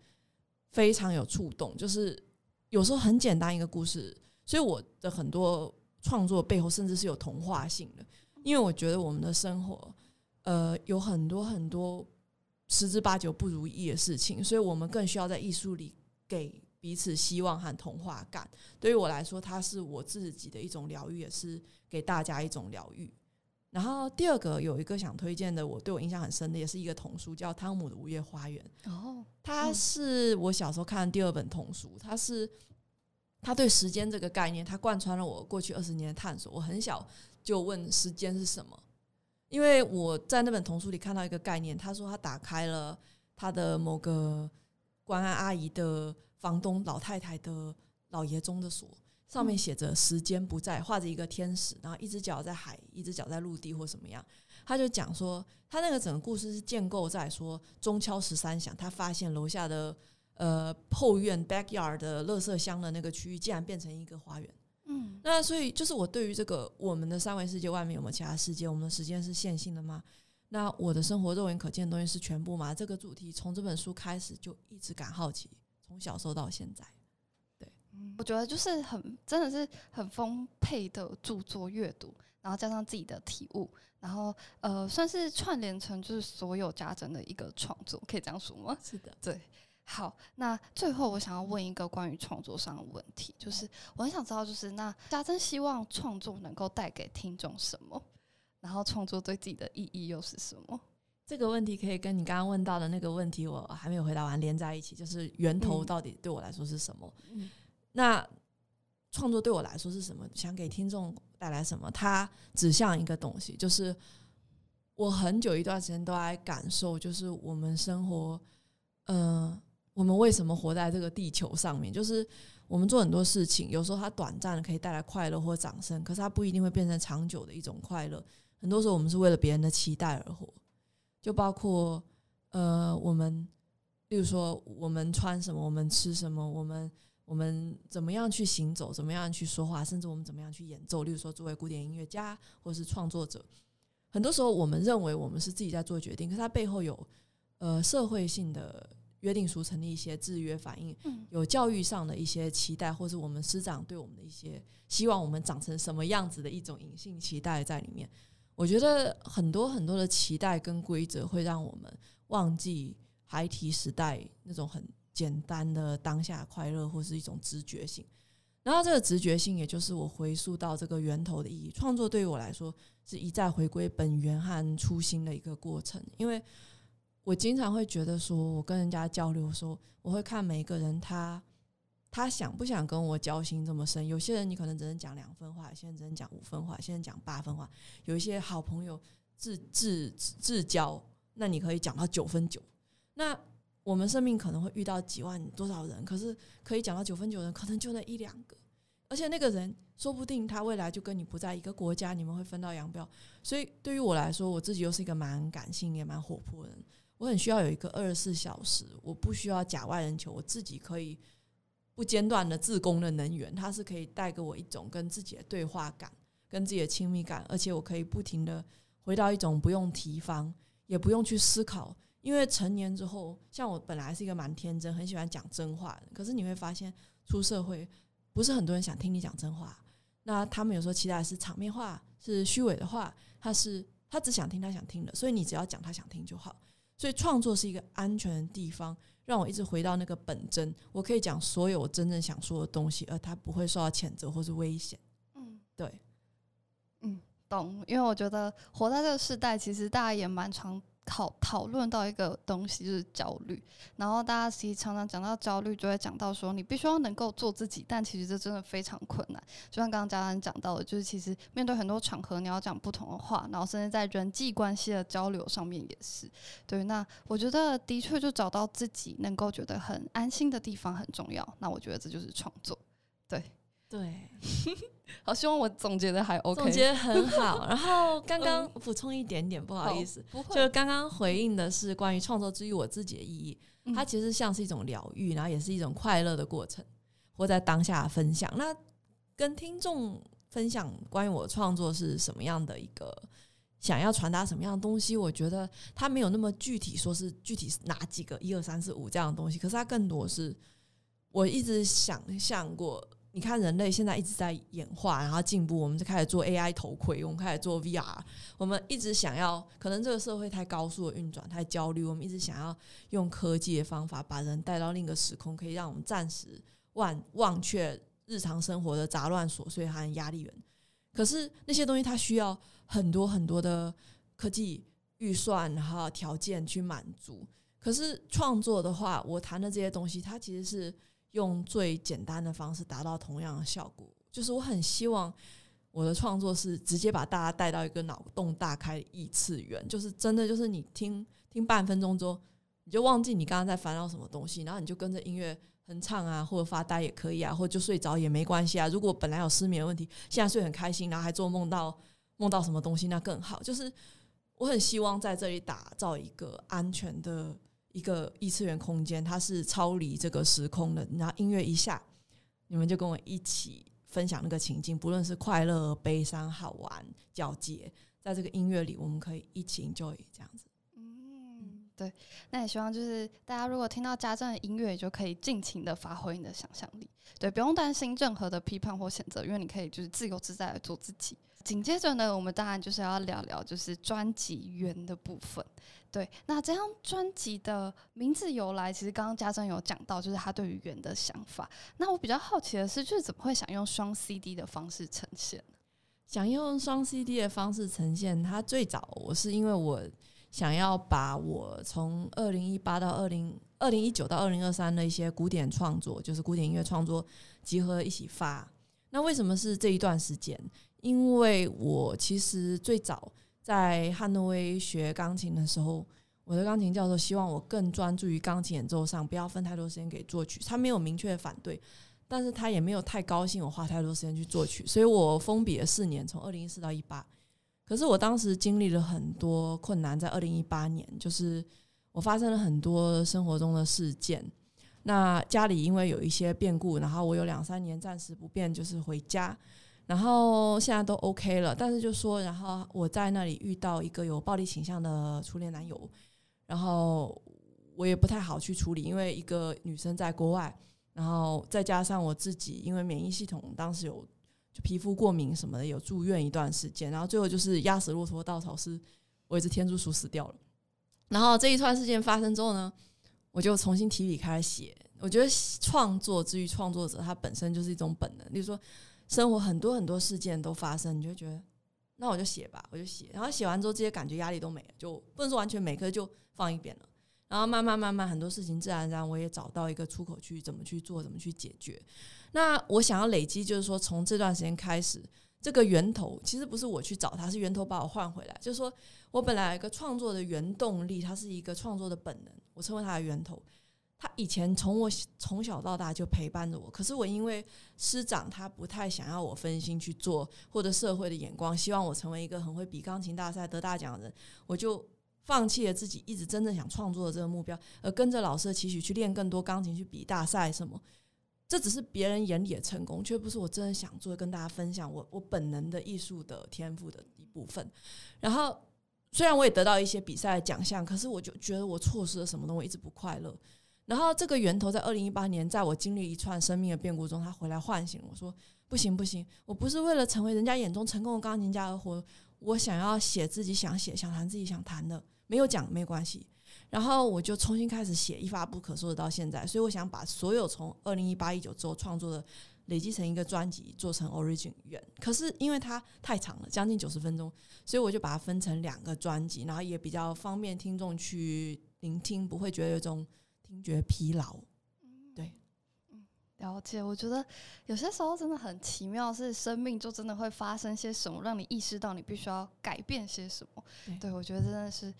非常有触动，就是有时候很简单一个故事，所以我的很多创作背后甚至是有童话性的，因为我觉得我们的生活，呃，有很多很多。十之八九不如意的事情，所以我们更需要在艺术里给彼此希望和童话感。对于我来说，它是我自己的一种疗愈，也是给大家一种疗愈。然后第二个有一个想推荐的，我对我印象很深的，也是一个童书，叫《汤姆的五月花园》。哦，它是我小时候看的第二本童书。它是它对时间这个概念，它贯穿了我过去二十年的探索。我很小就问时间是什么。因为我在那本童书里看到一个概念，他说他打开了他的某个关爱阿姨的房东老太太的老爷中的锁，上面写着“时间不在”，画着一个天使，然后一只脚在海，一只脚在陆地或什么样。他就讲说，他那个整个故事是建构在说中敲十三响，他发现楼下的呃后院 backyard 的垃圾箱的那个区域竟然变成一个花园。嗯，那所以就是我对于这个我们的三维世界外面有没有其他世界？我们的时间是线性的吗？那我的生活肉眼可见的东西是全部吗？这个主题从这本书开始就一直感好奇，从小时候到现在。对，我觉得就是很真的是很丰沛的著作阅读，然后加上自己的体悟，然后呃算是串联成就是所有家珍的一个创作，可以这样说吗？是的，对。好，那最后我想要问一个关于创作上的问题，就是我很想知道，就是那家珍希望创作能够带给听众什么，然后创作对自己的意义又是什么？这个问题可以跟你刚刚问到的那个问题，我还没有回答完，连在一起，就是源头到底对我来说是什么？嗯那创作对我来说是什么？想给听众带来什么？它指向一个东西，就是我很久一段时间都在感受，就是我们生活，呃，我们为什么活在这个地球上面？就是我们做很多事情，有时候它短暂的可以带来快乐或掌声，可是它不一定会变成长久的一种快乐。很多时候我们是为了别人的期待而活，就包括呃，我们，例如说我们穿什么，我们吃什么，我们我们怎么样去行走，怎么样去说话，甚至我们怎么样去演奏。例如说，作为古典音乐家或是创作者，很多时候我们认为我们是自己在做决定，可是它背后有呃社会性的约定俗成的一些制约反应，嗯有教育上的一些期待，或是我们师长对我们的一些希望我们长成什么样子的一种隐性期待在里面。我觉得很多很多的期待跟规则会让我们忘记孩提时代那种很简单的当下快乐，或是一种直觉性。然后这个直觉性，也就是我回溯到这个源头的意义。创作对于我来说，是一再回归本源和初心的一个过程。因为我经常会觉得说，我跟人家交流的时候，我会看每一个人他他想不想跟我交心这么深。有些人你可能只能讲两分话，有些人只能讲五分话，有些人讲八分话。有一些好朋友至至至交，那你可以讲到九分九。那我们生命可能会遇到几万多少人，可是可以讲到九分九的人，可能就那一两个。而且那个人说不定他未来就跟你不在一个国家，你们会分道扬镳。所以对于我来说，我自己又是一个蛮感性也蛮活泼的人，我很需要有一个二十四小时，我不需要假外人求，我自己可以不间断的自供的能源，它是可以带给我一种跟自己的对话感，跟自己的亲密感，而且我可以不停的回到一种不用提防，也不用去思考。因为成年之后，像我本来是一个蛮天真、很喜欢讲真话的，可是你会发现出社会，不是很多人想听你讲真话。那他们有时候期待是场面话，是虚伪的话，他是他只想听他想听的，所以你只要讲他想听就好。所以创作是一个安全的地方，让我一直回到那个本真，我可以讲所有我真正想说的东西，而他不会受到谴责或是危险。嗯对，嗯，懂。因为我觉得活在这个时代，其实大家也蛮常讨讨论到一个东西，就是焦虑。然后大家其实常常讲到焦虑，就会讲到说，你必须要能够做自己，但其实这真的非常困难。就像刚刚嘉兰讲到的，就是其实面对很多场合，你要讲不同的话，然后甚至在人际关系的交流上面也是。对，那我觉得的确就找到自己能够觉得很安心的地方很重要。那我觉得这就是创作。对，对，好，希望我总结的还 OK。总结得很好。然后刚刚补充一点点，不好意思，不会，就是刚刚回应的是关于创作之于我自己的意义，嗯它其实像是一种疗愈，然后也是一种快乐的过程，活在当下分享。那跟听众分享关于我创作是什么样的一个想要传达什么样的东西，我觉得它没有那么具体，说是具体是哪几个一二三四五这样的东西，可是它更多是我一直想象过。你看，人类现在一直在演化，然后进步，我们就开始做 AI 头盔，我们开始做 VR，我们一直想要，可能这个社会太高速的运转，太焦虑，我们一直想要用科技的方法把人带到另一个时空，可以让我们暂时忘忘却日常生活的杂乱琐碎和压力源。可是那些东西它需要很多很多的科技预算，然后条件去满足。可是创作的话，我谈的这些东西，它其实是用最简单的方式达到同样的效果。就是我很希望我的创作是直接把大家带到一个脑洞大开的异次元，就是真的就是你听听半分钟之后，你就忘记你刚刚在烦恼什么东西，然后你就跟着音乐哼唱啊，或者发呆也可以啊，或者就睡着也没关系啊。如果本来有失眠问题，现在睡很开心，然后还做梦到梦到什么东西，那更好。就是我很希望在这里打造一个安全的一个异次元空间，它是超离这个时空的。然后音乐一下，你们就跟我一起分享那个情境，不论是快乐、悲伤、好玩、皎洁，在这个音乐里，我们可以一起 enjoy 这样子。嗯，对，那也希望就是大家如果听到家政的音乐，就可以尽情的发挥你的想象力，对，不用担心任何的批判或谴责，因为你可以就是自由自在的做自己。紧接着呢，我们当然就是要聊聊就是专辑源的部分。对，那这张专辑的名字由来，其实刚刚家珍有讲到，就是他对于源的想法。那我比较好奇的是，就是怎么会想用双 CD 的方式呈现？想用双 CD 的方式呈现，它最早我是因为我想要把我从二零一八到二零二零一九到二零二三的一些古典创作，就是古典音乐创作集合一起发。那为什么是这一段时间？因为我其实最早在汉诺威学钢琴的时候，我的钢琴教授希望我更专注于钢琴演奏上，不要分太多时间给作曲。他没有明确的反对，但是他也没有太高兴我花太多时间去作曲。所以我封笔了四年，从二零一四到一八。可是我当时经历了很多困难，在二零一八年，就是我发生了很多生活中的事件。那家里因为有一些变故，然后我有两三年暂时不便，就是回家。然后现在都 OK 了，但是就说，然后我在那里遇到一个有暴力倾向的初恋男友，然后我也不太好去处理，因为一个女生在国外，然后再加上我自己，因为免疫系统当时有就皮肤过敏什么的，有住院一段时间，然后最后就是压死骆驼稻草是，我一只天竺鼠死掉了。然后这一串事件发生之后呢，我就重新提笔开始写。我觉得创作之于创作者，他本身就是一种本能，比如说。生活很多很多事件都发生，你就觉得，那我就写吧，我就写。然后写完之后，这些感觉压力都没了，就不能说完全没，可就放一边了。然后慢慢慢慢，很多事情自然而然，我也找到一个出口去怎么去做，怎么去解决。那我想要累积，就是说从这段时间开始，这个源头其实不是我去找它，是源头把我换回来。就是说我本来一个创作的原动力，它是一个创作的本能，我称为它的源头。他以前从我从小到大就陪伴着我，可是我因为师长他不太想要我分心去做，或者社会的眼光希望我成为一个很会比钢琴大赛得大奖的人，我就放弃了自己一直真正想创作的这个目标，而跟着老师的期许去练更多钢琴去比大赛什么。这只是别人眼里的成功，却不是我真的想做跟大家分享我我本能的艺术的天赋的一部分。然后虽然我也得到一些比赛的奖项，可是我就觉得我错失了什么东西，一直不快乐。然后这个源头在二零一八年，在我经历一串生命的变故中，他回来唤醒我说：“不行不行，我不是为了成为人家眼中成功的钢琴家而活，我想要写自己想写、想弹自己想弹的，没有奖没关系。”然后我就重新开始写，一发不可收的到现在。所以我想把所有从二零一八一九之后创作的累积成一个专辑，做成 Origin 源。可是因为它太长了，将近九十分钟，所以我就把它分成两个专辑，然后也比较方便听众去聆听，不会觉得有种。听觉疲劳，对，嗯，了解。我觉得有些时候真的很奇妙，是生命就真的会发生些什么，让你意识到你必须要改变些什么。对，我觉得真的是。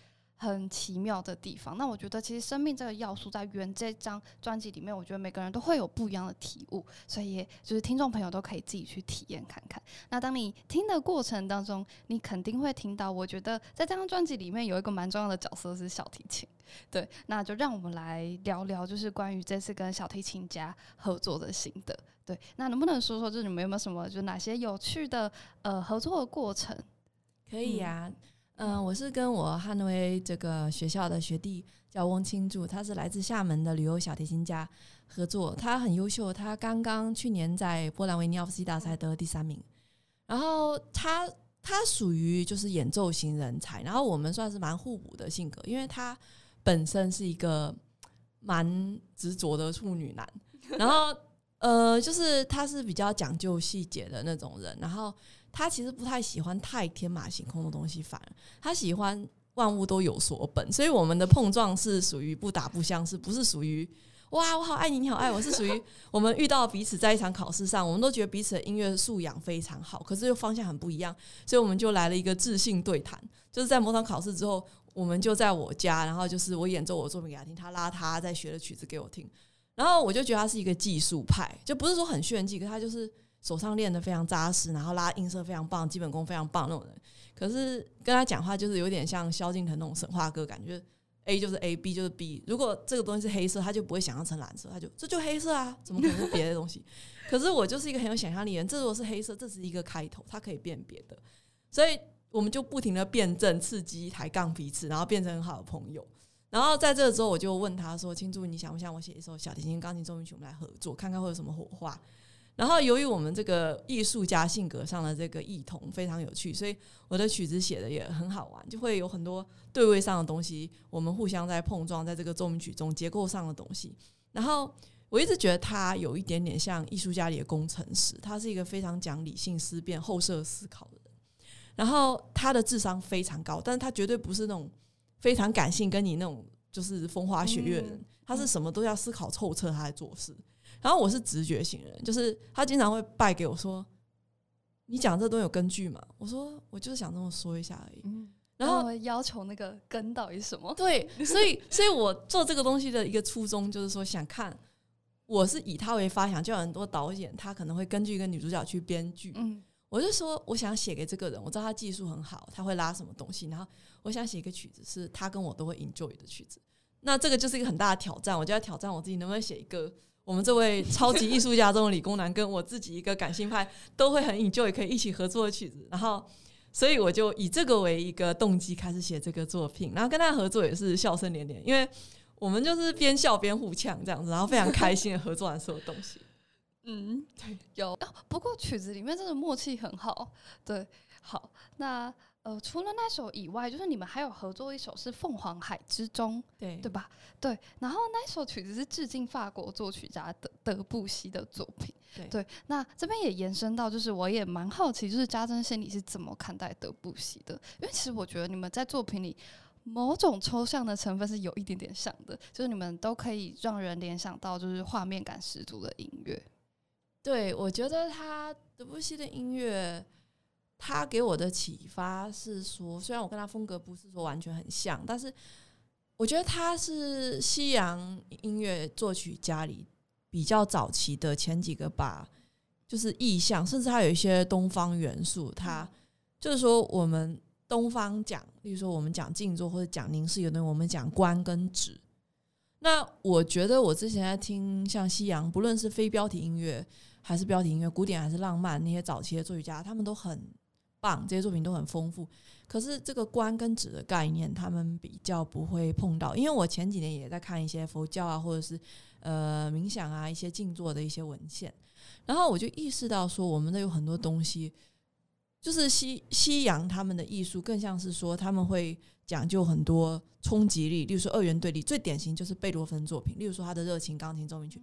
很奇妙的地方。那我觉得，其实生命这个要素在《原》这张专辑里面，我觉得每个人都会有不一样的体悟，所以也就是听众朋友都可以自己去体验看看。那当你听的过程当中，你肯定会听到，我觉得在这张专辑里面有一个蛮重要的角色是小提琴。对，那就让我们来聊聊，就是关于这次跟小提琴家合作的心得。对，那能不能说说，就是你们有没有什么，就哪些有趣的呃合作的过程？可以呀。嗯，嗯我是跟我汉诺威这个学校的学弟叫翁清柱，他是来自厦门的旅游小提琴家合作，他很优秀，他刚刚去年在波兰维尼奥夫斯基大赛得了第三名。然后他他属于就是演奏型人才，然后我们算是蛮互补的性格，因为他本身是一个蛮执着的处女男，然后呃，就是他是比较讲究细节的那种人，然后。他其实不太喜欢太天马行空的东西，反而他喜欢万物都有所本。所以我们的碰撞是属于不打不相识，不是属于哇我好爱你，你好爱我，是属于我们遇到彼此在一场考试上，我们都觉得彼此的音乐素养非常好，可是又方向很不一样，所以我们就来了一个自信对谈。就是在某场考试之后，我们就在我家，然后就是我演奏我的作品给他听，他拉他在学的曲子给我听，然后我就觉得他是一个技术派，就不是说很炫技，可他就是。手上练的非常扎实，然后拉音色非常棒，基本功非常棒那种人。可是跟他讲话就是有点像萧敬腾那种神话歌，感觉 A 就是 A，B 就是 B。如果这个东西是黑色，他就不会想象成蓝色，他就这就黑色啊，怎么可能是别的东西？可是我就是一个很有想象力的人，这如果是黑色，这是一个开头，它可以变别的。所以我们就不停的辩证、刺激、抬杠彼此，然后变成很好的朋友。然后在这个之后，我就问他说：“青珠，你想不想我写一首小提琴、钢琴奏鸣曲，我们来合作，看看会有什么火花？”然后由于我们这个艺术家性格上的这个异同非常有趣，所以我的曲子写的也很好玩，就会有很多对位上的东西，我们互相在碰撞，在这个奏鸣曲中结构上的东西。然后我一直觉得他有一点点像艺术家里的工程师，他是一个非常讲理性思辨、后设思考的人。然后他的智商非常高，但是他绝对不是那种。非常感性，跟你那种就是风花雪月的人，他是什么都要思考透彻，他在做事。然后我是直觉型人，就是他经常会拜给我说：“你讲这都有根据吗？”我说：“我就是想这么说一下而已。”然后要求那个根到底是什么？对，所以，所以我做这个东西的一个初衷就是说，想看我是以他为发想，就有很多导演他可能会根据一个女主角去编剧。嗯。我就说，我想写给这个人，我知道他技术很好，他会拉什么东西，然后我想写一个曲子，是他跟我都会 enjoy 的曲子。那这个就是一个很大的挑战，我就要挑战我自己，能不能写一个我们这位超级艺术家中的理工男跟我自己一个感性派都会很 enjoy 可以一起合作的曲子。然后，所以我就以这个为一个动机开始写这个作品，然后跟他合作也是笑声连连，因为我们就是边笑边互呛这样子，然后非常开心的合作完所有东西。嗯，对，有。不过曲子里面真的默契很好。对，好，那呃，除了那首以外，就是你们还有合作一首是《凤凰海之中》，对，对吧？对。然后那首曲子是致敬法国作曲家德德布西的作品。对。那这边也延伸到，就是我也蛮好奇，就是家珍心里是怎么看待德布西的？因为其实我觉得你们在作品里某种抽象的成分是有一点点像的，就是你们都可以让人联想到就是画面感十足的音乐。对，我觉得他德布西的音乐，他给我的启发是说，虽然我跟他风格不是说完全很像，但是我觉得他是西洋音乐作曲家里比较早期的前几个吧，就是意象，甚至他有一些东方元素。他就是说，我们东方讲，例如说我们讲静坐或者讲凝视，有的我们讲观跟止。那我觉得我之前在听像西洋，不论是非标题音乐。还是标题音乐，古典还是浪漫，那些早期的作曲家他们都很棒，这些作品都很丰富。可是这个观跟止的概念，他们比较不会碰到。因为我前几年也在看一些佛教啊，或者是呃冥想啊，一些静坐的一些文献，然后我就意识到说，我们的有很多东西，就是西西洋他们的艺术更像是说他们会讲究很多冲击力，例如说二元对立，最典型就是贝多芬作品，例如说他的热情钢琴奏鸣曲。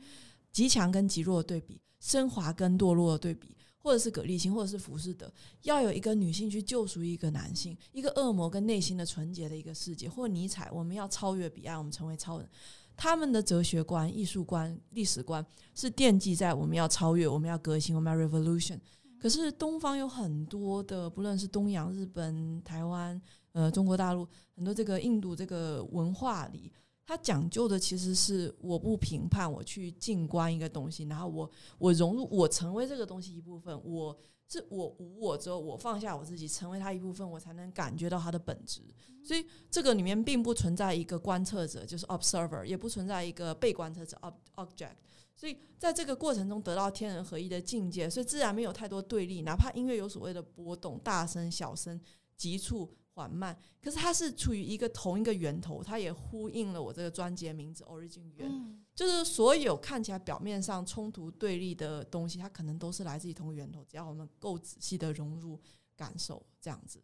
极强跟极弱的对比，升华跟堕落的对比，或者是葛丽欣，或者是浮士德，要有一个女性去救赎一个男性，一个恶魔跟内心的纯洁的一个世界，或尼采，我们要超越彼岸，我们成为超人。他们的哲学观、艺术观、历史观是奠基在我们要超越，我们要革新，我们要 revolution。可是东方有很多的，不论是东洋、日本、台湾、呃中国大陆，很多这个印度这个文化里。它讲究的其实是我不评判，我去静观一个东西，然后我我融入，我成为这个东西一部分。我是我无我之后，我放下我自己，成为它一部分，我才能感觉到它的本质。所以这个里面并不存在一个观测者，就是 observer，也不存在一个被观测者 object。所以在这个过程中得到天人合一的境界，所以自然没有太多对立，哪怕音乐有所谓的波动，大声、小声、急促。缓慢，可是它是处于一个同一个源头，它也呼应了我这个专辑的名字 “Origin 源”，就是所有看起来表面上冲突对立的东西，它可能都是来自于同一个源头。只要我们够仔细的融入感受，这样子。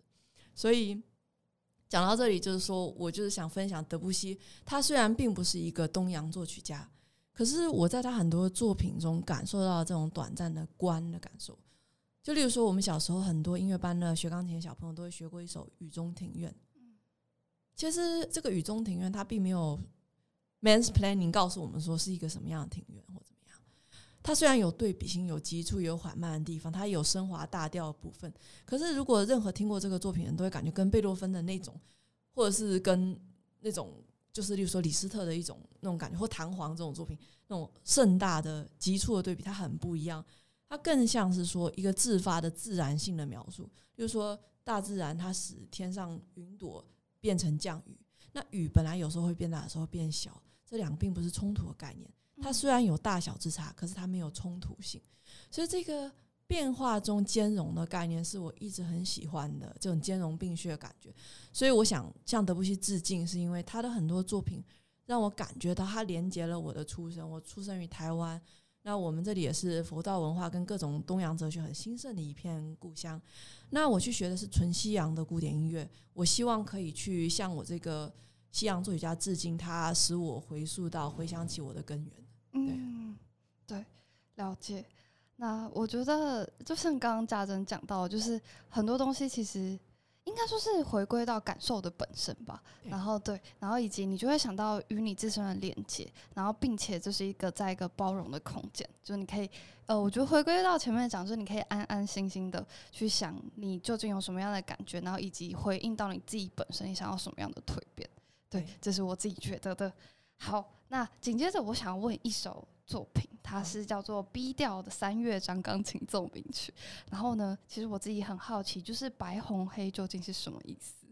所以讲到这里，就是说我就是想分享德布西，他虽然并不是一个东洋作曲家，可是我在他很多作品中感受到这种短暂的观的感受。就例如说，我们小时候很多音乐班的学钢琴的小朋友都会学过一首《雨中庭院》。其实这个《雨中庭院》它并没有 man's planning 告诉我们说是一个什么样的庭院或怎么样。它虽然有对比性、有急促、有缓慢的地方，它有升华大调的部分。可是，如果任何听过这个作品的人都会感觉跟贝多芬的那种，或者是跟那种，就是例如说李斯特的一种那种感觉，或弹簧这种作品那种盛大的、急促的对比，它很不一样。它更像是说一个自发的自然性的描述，就是说大自然它使天上云朵变成降雨，那雨本来有时候会变大，有时候变小，这两个并不是冲突的概念。它虽然有大小之差，可是它没有冲突性。所以这个变化中兼容的概念是我一直很喜欢的这种兼容并蓄的感觉，所以我想向德布西致敬，是因为他的很多作品让我感觉到他连接了我的出生。我出生于台湾，那我们这里也是佛道文化跟各种东洋哲学很兴盛的一片故乡。那我去学的是纯西洋的古典音乐，我希望可以去向我这个西洋作曲家致敬，他使我回溯到回想起我的根源。嗯，对，了解。那我觉得，就像刚刚嘉珍讲到，就是很多东西其实应该说是回归到感受的本身吧。然后对，然后以及你就会想到与你自身的连接，然后并且这是一个在一个包容的空间，就是你可以，呃，我觉得回归到前面讲，就是你可以安安心心的去想你究竟有什么样的感觉，然后以及回应到你自己本身你想要什么样的蜕变。对，这是我自己觉得的。好，那紧接着我想要问一首。作品，它是叫做 B 调的三乐章钢琴奏鸣曲。然后呢，其实我自己很好奇，就是白红黑究竟是什么意思？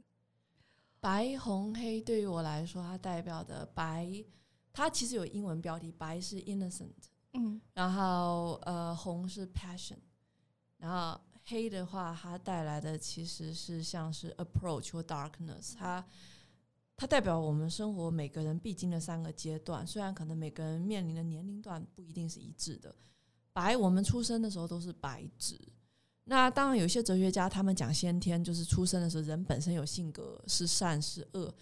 白红黑对于我来说，它代表的白，它其实有英文标题，白是 innocent，嗯，然后呃红是 passion，然后黑的话，它带来的其实是像是 approach 或 darkness，它。它代表我们生活每个人必经的三个阶段，虽然可能每个人面临的年龄段不一定是一致的。白，我们出生的时候都是白纸。那当然，有些哲学家他们讲先天，就是出生的时候人本身有性格是善是恶。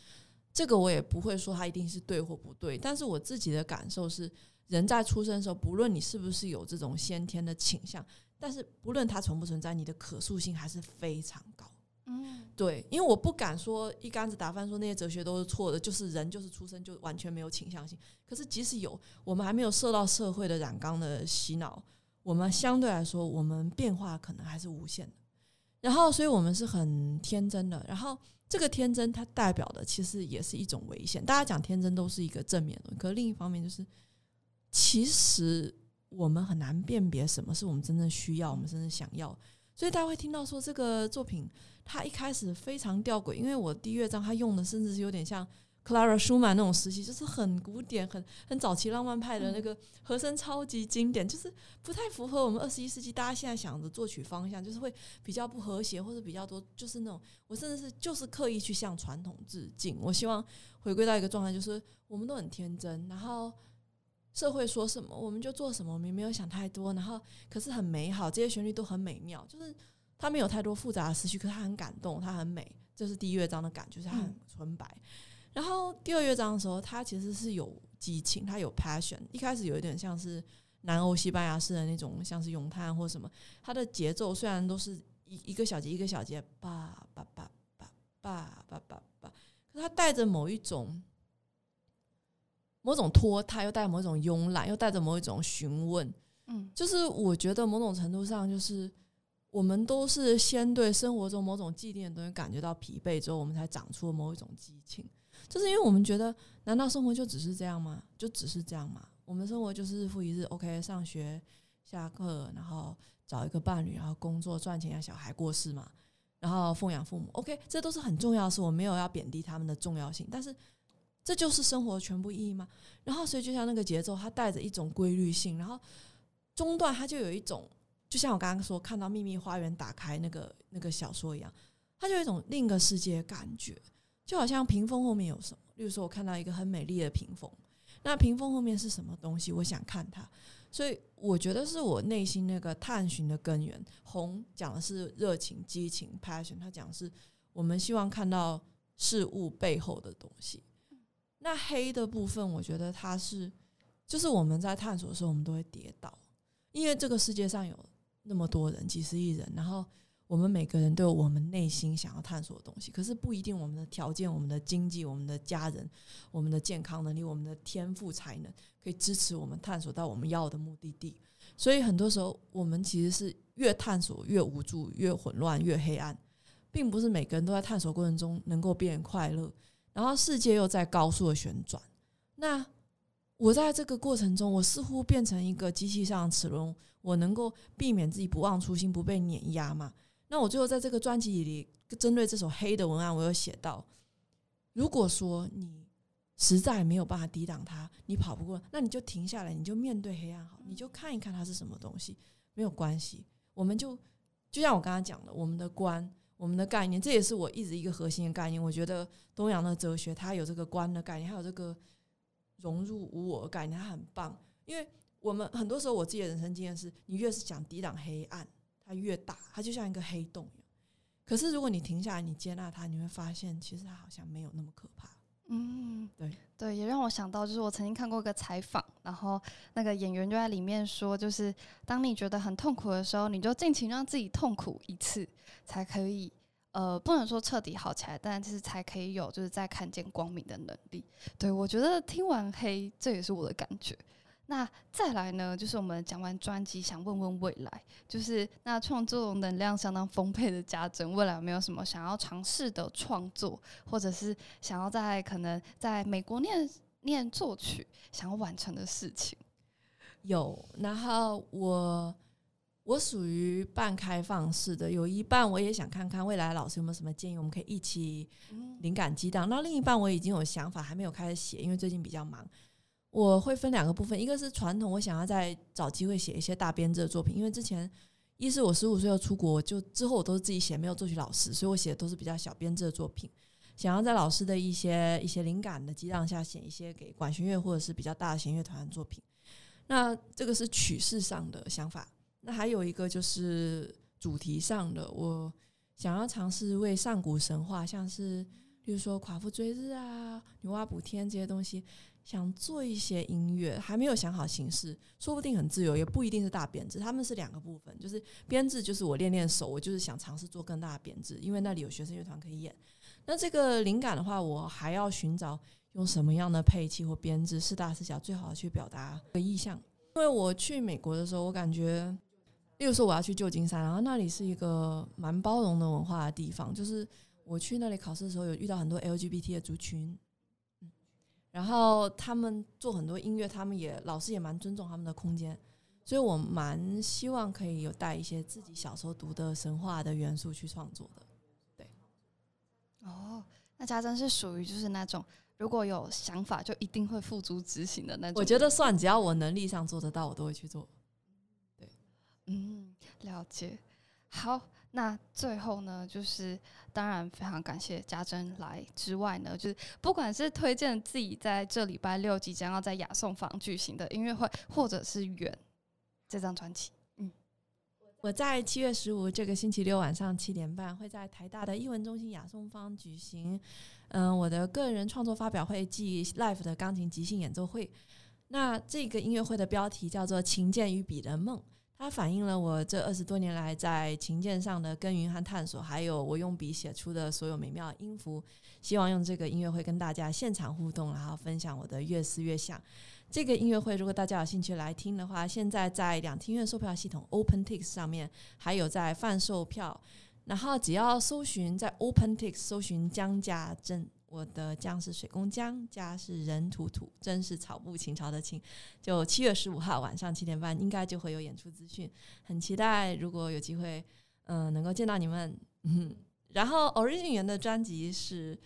这个我也不会说它一定是对或不对，但是我自己的感受是，人在出生的时候，不论你是不是有这种先天的倾向，但是不论它存不存在，你的可塑性还是非常高。嗯，对，因为我不敢说一竿子打翻，说那些哲学都是错的，就是人就是出生就完全没有倾向性。可是即使有，我们还没有受到社会的染缸的洗脑，我们相对来说，我们变化可能还是无限的。然后，所以我们是很天真的。然后，这个天真它代表的其实也是一种危险。大家讲天真都是一个正面的，可另一方面就是，其实我们很难辨别什么是我们真正需要，我们真正想要。所以大家会听到说这个作品。他一开始非常吊诡，因为我第一乐章他用的甚至是有点像 Clara Schumann 那种时期，就是很古典、很很早期浪漫派的那个和声，超级经典，就是不太符合我们二十一世纪大家现在想的作曲方向，就是会比较不和谐，或者比较多，就是那种我甚至是就是刻意去向传统致敬。我希望回归到一个状态，就是我们都很天真，然后社会说什么我们就做什么，我们没有想太多，然后可是很美好，这些旋律都很美妙，就是。他没有太多复杂的思绪，可是他很感动，他很美，这是第一乐章的感觉，就是他很纯白。然后第二乐章的时候，他其实是有激情，他有 passion。一开始有一点像是南欧西班牙式的那种，像是咏叹或什么。他的节奏虽然都是一一个小节一个小节，叭叭叭叭叭叭叭叭，可他带着某一种某种拖沓，又带某一种慵懒，又带着某一种询问。嗯，就是我觉得某种程度上就是。我们都是先对生活中某种既定的东西感觉到疲惫之后，我们才长出了某一种激情。就是因为我们觉得，难道生活就只是这样吗？就只是这样吗？我们生活就是日复一日，OK，上学、下课，然后找一个伴侣，然后工作赚钱，让小孩过世嘛，然后奉养父母，OK，这都是很重要的事。我没有要贬低他们的重要性，但是这就是生活全部意义吗？然后，所以就像那个节奏，它带着一种规律性，然后中段它就有一种。就像我刚刚说，看到《秘密花园》打开那个那个小说一样，它就有一种另一个世界的感觉，就好像屏风后面有什么。例如说，我看到一个很美丽的屏风，那屏风后面是什么东西？我想看它，所以我觉得是我内心那个探寻的根源。红讲的是热情、激情、passion，它讲的是我们希望看到事物背后的东西。那黑的部分，我觉得它是，就是我们在探索的时候，我们都会跌倒，因为这个世界上有。那么多人，几十亿人，然后我们每个人都有我们内心想要探索的东西，可是不一定我们的条件、我们的经济、我们的家人、我们的健康能力、我们的天赋才能可以支持我们探索到我们要的目的地。所以很多时候，我们其实是越探索越无助、越混乱、越黑暗，并不是每个人都在探索过程中能够变快乐。然后世界又在高速的旋转，那。我在这个过程中，我似乎变成一个机器上齿轮，我能够避免自己不忘初心，不被碾压嘛？那我最后在这个专辑里，针对这首黑的文案，我有写到：如果说你实在没有办法抵挡它，你跑不过，那你就停下来，你就面对黑暗，好，你就看一看它是什么东西，没有关系。我们就就像我刚刚讲的，我们的观，我们的概念，这也是我一直一个核心的概念。我觉得东洋的哲学，它有这个观的概念，还有这个融入无我的概念，它很棒。因为我们很多时候，我自己的人生经验是，你越是想抵挡黑暗，它越大，它就像一个黑洞一样。可是如果你停下来，你接纳它，你会发现，其实它好像没有那么可怕。嗯，对对，也让我想到，就是我曾经看过一个采访，然后那个演员就在里面说，就是当你觉得很痛苦的时候，你就尽情让自己痛苦一次，才可以，呃，不能说彻底好起来，但是才可以有就是再看见光明的能力。对我觉得听完黑，这也是我的感觉。那再来呢，就是我们讲完专辑，想问问未来，就是那创作能量相当丰沛的家珍，未来有没有什么想要尝试的创作，或者是想要在可能在美国念念作曲，想要完成的事情？有，然后我我属于半开放式的，有一半我也想看看未来老师有没有什么建议，我们可以一起灵感激荡。那另一半我已经有想法，还没有开始写，因为最近比较忙。我会分两个部分，一个是传统，我想要再找机会写一些大编制的作品，因为之前一是我十五岁要出国，就之后我都是自己写，没有作曲老师，所以我写的都是比较小编制的作品。想要在老师的一些一些灵感的激荡下，写一些给管弦乐或者是比较大的弦乐团的作品。那这个是曲式上的想法。那还有一个就是主题上的，我想要尝试为上古神话，像是比如说夸父追日啊、女娲补天这些东西。想做一些音乐，还没有想好形式，说不定很自由，也不一定是大编制。他们是两个部分，就是编制，就是我练练手，我就是想尝试做更大的编制，因为那里有学生乐团可以演。那这个灵感的话，我还要寻找用什么样的配器或编制是大是小，最好去表达的意向。因为我去美国的时候，我感觉，例如说我要去旧金山，然后那里是一个蛮包容的文化的地方，就是我去那里考试的时候，有遇到很多 LGBT 的族群。然后他们做很多音乐，他们也老师也蛮尊重他们的空间，所以我蛮希望可以有带一些自己小时候读的神话的元素去创作的。对，哦，那家珍是属于就是那种如果有想法就一定会付诸执行的那种。我觉得算，只要我能力上做得到，我都会去做。对，嗯，了解。好。那最后呢，就是当然非常感谢家珍来之外呢，就是不管是推荐自己在这礼拜六即将要在雅颂坊举行的音乐会，或者是远这张专辑。嗯，我在七月十五这个星期六晚上七点半会在台大的艺文中心雅颂坊举行，嗯，我的个人创作发表会暨 live 的钢琴即兴演奏会。那这个音乐会的标题叫做《琴键与彼人梦》。它反映了我这二十多年来在琴键上的耕耘和探索，还有我用笔写出的所有美妙音符。希望用这个音乐会跟大家现场互动，然后分享我的越思越想。这个音乐会如果大家有兴趣来听的话，现在在两厅院售票系统 OpenTix 上面还有在贩售票，然后只要搜寻在 OpenTix 搜寻江家镇。我的江是水工江，家是人土土，真是草木情潮的情。就七月十五号晚上七点半，应该就会有演出资讯，很期待。如果有机会，嗯，能够见到你们。嗯，然后 Origin 的专辑是，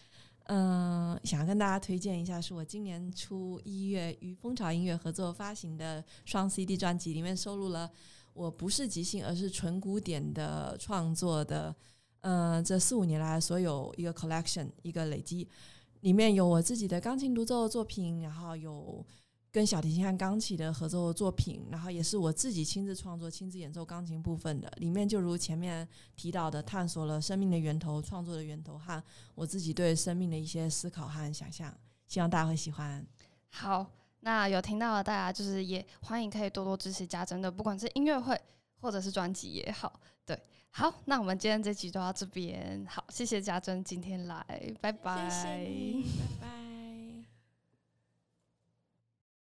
嗯，想要跟大家推荐一下，是我今年初一月与蜂巢音乐合作发行的双 CD 专辑，里面收录了我不是即兴，而是纯古典的创作的。嗯，这四五年来所有一个 collection 一个累积，里面有我自己的钢琴独奏作品，然后有跟小提琴和钢琴的合作作品，然后也是我自己亲自创作、亲自演奏钢琴部分的。里面就如前面提到的，探索了生命的源头、创作的源头和我自己对生命的一些思考和想象。希望大家会喜欢。好，那有听到的大家就是也欢迎可以多多支持家珍的，不管是音乐会或者是专辑也好，对。好，那我们今天这集就到这边。好，谢谢家珍今天来，拜拜，拜拜。